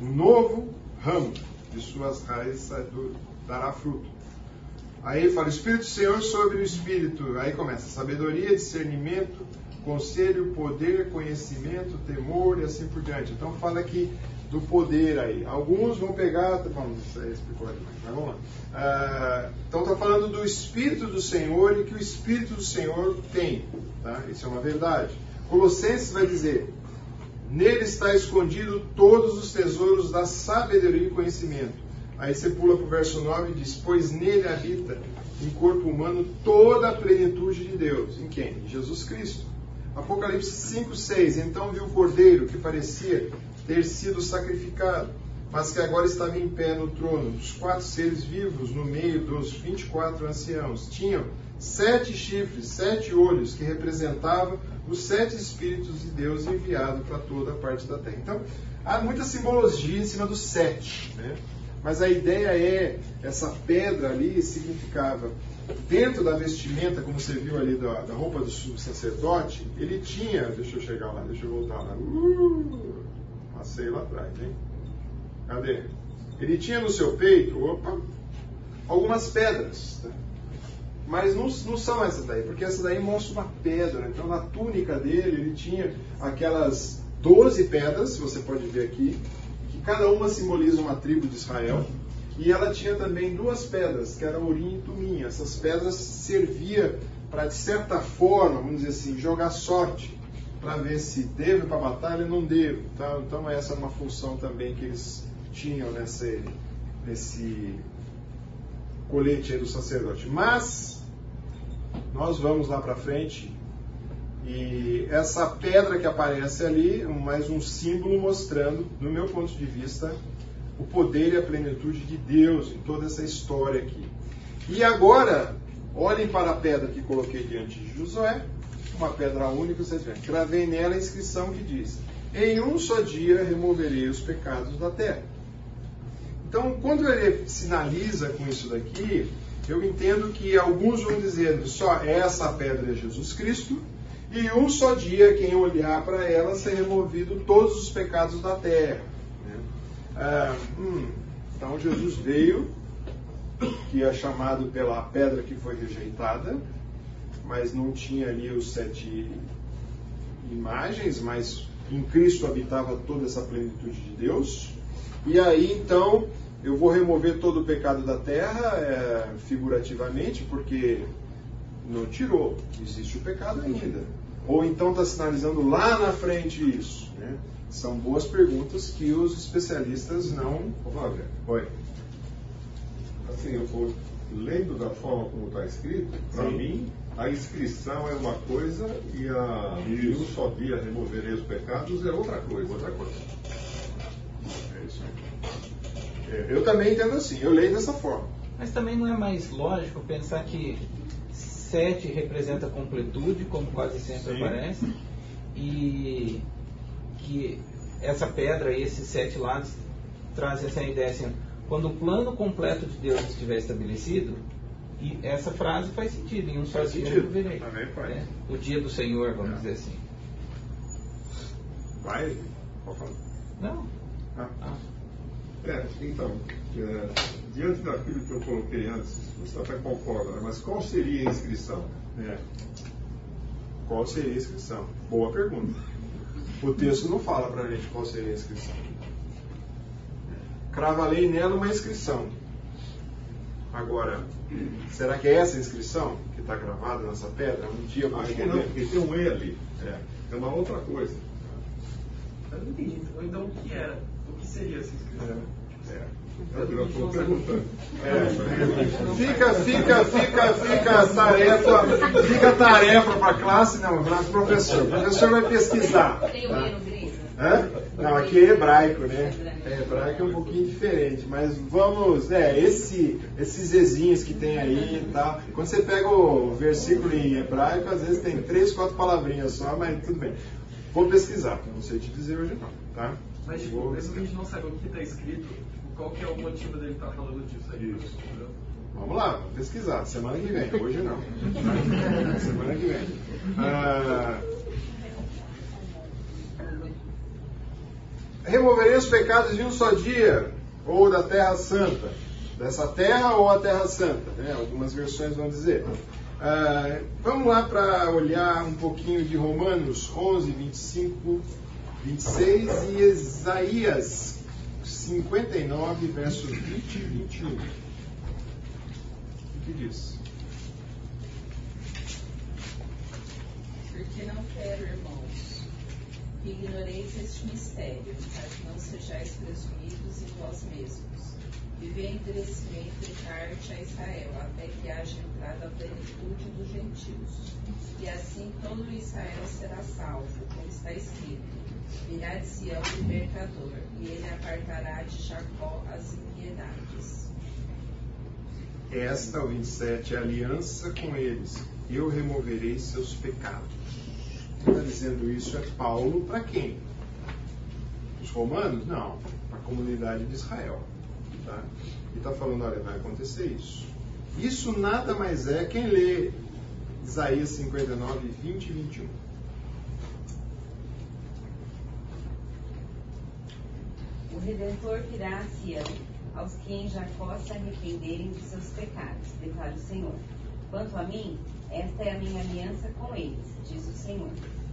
um novo ramo de suas raízes dará fruto. Aí ele fala, Espírito do Senhor sobre o Espírito. Aí começa, sabedoria, discernimento, conselho, poder, conhecimento, temor e assim por diante. Então fala aqui do poder aí. Alguns vão pegar, bom, isso aí explicou demais, mas vamos lá. Ah, então está falando do Espírito do Senhor e que o Espírito do Senhor tem. Tá? Isso é uma verdade. Colossenses vai dizer, nele está escondido todos os tesouros da sabedoria e conhecimento. Aí você pula para o verso 9 e diz: Pois nele habita em corpo humano toda a plenitude de Deus. Em quem? Em Jesus Cristo. Apocalipse 5, 6. Então viu o cordeiro que parecia ter sido sacrificado, mas que agora estava em pé no trono, dos quatro seres vivos no meio dos 24 anciãos. Tinham sete chifres, sete olhos, que representavam os sete Espíritos de Deus enviados para toda a parte da terra. Então, há muita simbologia em cima dos sete. Né? Mas a ideia é, essa pedra ali significava, dentro da vestimenta, como você viu ali da, da roupa do sacerdote, ele tinha, deixa eu chegar lá, deixa eu voltar lá, uh, passei lá atrás, hein? Cadê? Ele tinha no seu peito, opa, algumas pedras, né? Mas não, não são essas daí, porque essa daí mostra uma pedra. Então, na túnica dele, ele tinha aquelas 12 pedras, você pode ver aqui, cada uma simboliza uma tribo de Israel. E ela tinha também duas pedras, que eram Urim e Tumim. Essas pedras serviam para, de certa forma, vamos dizer assim, jogar sorte, para ver se devo para a batalha ou não devo. Tá? Então, essa era uma função também que eles tinham nesse, nesse colete do sacerdote. Mas, nós vamos lá para frente e essa pedra que aparece ali, mais um símbolo mostrando, no meu ponto de vista, o poder e a plenitude de Deus em toda essa história aqui. E agora, olhem para a pedra que coloquei diante de Josué, uma pedra única, vocês veem. Gravei nela a inscrição que diz: Em um só dia removerei os pecados da terra. Então, quando ele sinaliza com isso daqui, eu entendo que alguns vão dizendo só essa pedra é Jesus Cristo, e um só dia, quem olhar para ela, ser removido todos os pecados da terra. Né? Ah, hum, então Jesus veio, que é chamado pela pedra que foi rejeitada, mas não tinha ali os sete imagens, mas em Cristo habitava toda essa plenitude de Deus. E aí então eu vou remover todo o pecado da terra, é, figurativamente, porque não tirou, existe o pecado ainda. Ou então está sinalizando lá na frente isso? Né? São boas perguntas que os especialistas não. Flávia. Oi. Assim, eu vou lendo da forma como está escrito, para mim, a inscrição é uma coisa e a e um só dia removerei os pecados é outra coisa. Outra coisa. É isso aí. É, eu também entendo assim, eu leio dessa forma. Mas também não é mais lógico pensar que 7 representa completude, como quase sempre Sim. aparece, e que essa pedra e esses sete lados trazem essa ideia assim, quando o plano completo de Deus estiver estabelecido, e essa frase faz sentido, em um só dia eu verei. Né? O dia do Senhor, vamos é. dizer assim. Vai? Qual falar? Não. Ah. Ah. É, então, é, diante daquilo que eu coloquei antes, você até concorda, né? mas qual seria a inscrição? É. Qual seria a inscrição? Boa pergunta. O texto não fala para a gente qual seria a inscrição. Cravalei nela uma inscrição. Agora, será que é essa inscrição que está gravada nessa pedra? Um dia eu vou Acho que não, porque tem um E ali. É, é uma outra coisa. Eu não entendi. Então, o que era? O que seria essa inscrição? É. é. É. Fica, fica, fica, fica tarefa, fica tarefa para a classe, não, para o professor. O professor vai pesquisar. Tem o? É? Não, aqui é hebraico, né? É, hebraico é um pouquinho diferente, mas vamos, é, esse, esses zezinhos que tem aí tá? Quando você pega o versículo em hebraico, às vezes tem três, quatro palavrinhas só, mas tudo bem. Vou pesquisar, não sei te dizer hoje não, tá? Mas, tipo, mesmo que a gente não saiba o que está escrito, qual que é o motivo dele estar tá falando disso aí? Isso. Vamos lá, vamos pesquisar. Semana que vem, hoje não. Semana que vem. Ah, removerei os pecados de um só dia, ou da Terra Santa. Dessa terra ou a Terra Santa, né? algumas versões vão dizer. Ah, vamos lá para olhar um pouquinho de Romanos 11, 25, 26 e Isaías 59, versos 20 e 21. O que diz? Porque não quero, irmãos, que ignoreis este mistério, para que não sejais presumidos em vós mesmos. Viver endurecimento e parte a Israel, até que haja entrado a plenitude dos gentios. E assim todo Israel será salvo, como está escrito virá de Sião o libertador, e ele apartará de Jacó as impiedades. Esta, o 27, é aliança com eles. Eu removerei seus pecados. Quem está dizendo isso é Paulo para quem? Os romanos? Não, para a comunidade de Israel. Tá? E está falando, olha, vai acontecer isso. Isso nada mais é quem lê Isaías 59, 20 e 21. O Redentor virá a Sião, aos que em Jacó se arrependerem de seus pecados, declara o Senhor. Quanto a mim, esta é a minha aliança com eles, diz o Senhor.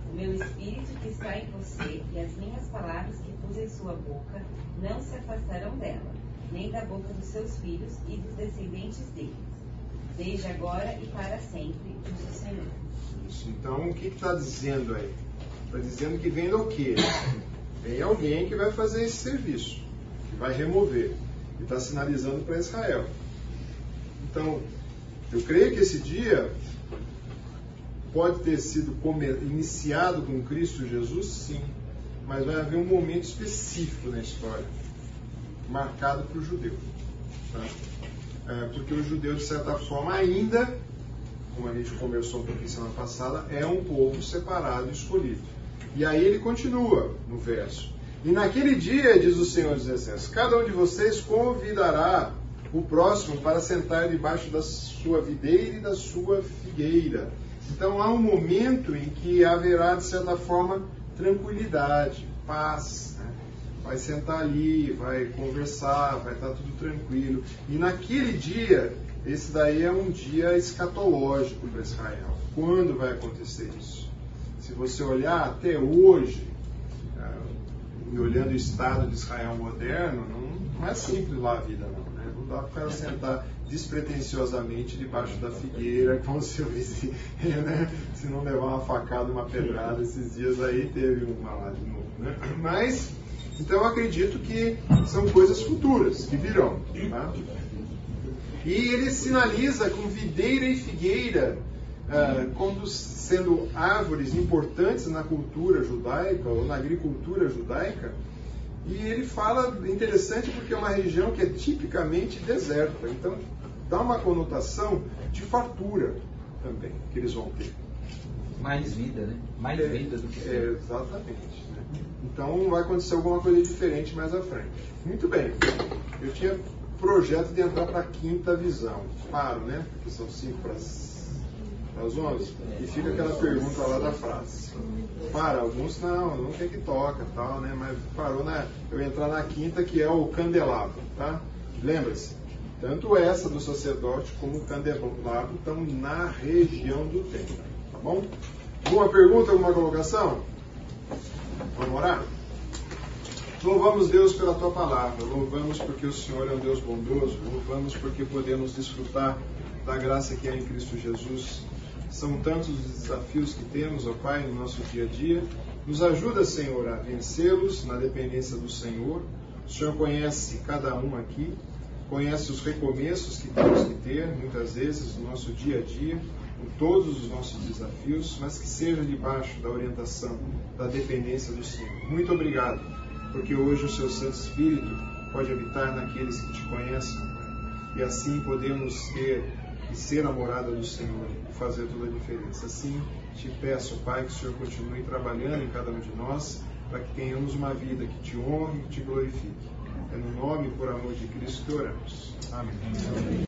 O meu espírito que está em você e as minhas palavras que pus em sua boca não se afastarão dela, nem da boca dos seus filhos e dos descendentes deles, desde agora e para sempre, diz o Senhor. Isso. Então, o que está dizendo aí? Está dizendo que vem do quê? Tem alguém que vai fazer esse serviço, que vai remover, e está sinalizando para Israel. Então, eu creio que esse dia pode ter sido iniciado com Cristo Jesus, sim, mas vai haver um momento específico na história, marcado para o judeu. Tá? É, porque o judeu, de certa forma, ainda, como a gente conversou um pouquinho semana passada, é um povo separado e escolhido. E aí ele continua no verso. E naquele dia, diz o Senhor dos Exércitos, cada um de vocês convidará o próximo para sentar debaixo da sua videira e da sua figueira. Então há um momento em que haverá, de certa forma, tranquilidade, paz. Né? Vai sentar ali, vai conversar, vai estar tudo tranquilo. E naquele dia, esse daí é um dia escatológico para Israel. Quando vai acontecer isso? Se você olhar até hoje, é, e olhando o estado de Israel moderno, não, não é simples lá a vida, não. Né? Não dá para o sentar despretensiosamente debaixo da figueira, como se, se, né? se não levar uma facada, uma pedrada. Esses dias aí teve uma lá de novo. Né? Mas, então eu acredito que são coisas futuras, que virão. Tá? E ele sinaliza com videira e figueira uh, como sendo árvores importantes na cultura judaica ou na agricultura judaica. E ele fala, interessante porque é uma região que é tipicamente deserta, então dá uma conotação de fartura também que eles vão ter. Mais vida, né? Mais é, vida do que. É, exatamente. Né? Então vai acontecer alguma coisa diferente mais à frente. Muito bem. Eu tinha projeto de entrar para a quinta visão. Paro, né? Porque são cinco para às 11, e fica aquela pergunta lá da frase. Para, alguns não, não tem que toca, tal, né? Mas parou na. Eu entrar na quinta, que é o candelabro, tá? Lembra-se, tanto essa do sacerdote como o candelabro estão na região do templo, tá bom? Alguma pergunta, alguma colocação? Vamos orar? Louvamos Deus pela tua palavra, louvamos porque o Senhor é um Deus bondoso, louvamos porque podemos desfrutar da graça que é em Cristo Jesus são tantos os desafios que temos, ó Pai, no nosso dia a dia. Nos ajuda, Senhor, a vencê-los na dependência do Senhor. O Senhor conhece cada um aqui, conhece os recomeços que temos que ter, muitas vezes, no nosso dia a dia, em todos os nossos desafios, mas que seja debaixo da orientação, da dependência do Senhor. Muito obrigado, porque hoje o Seu Santo Espírito pode habitar naqueles que te conhecem. E assim podemos ter e ser a morada do Senhor e fazer toda a diferença. Assim, te peço, Pai, que o Senhor continue trabalhando em cada um de nós para que tenhamos uma vida que te honre e te glorifique. É no nome e por amor de Cristo que oramos. Amém. Amém.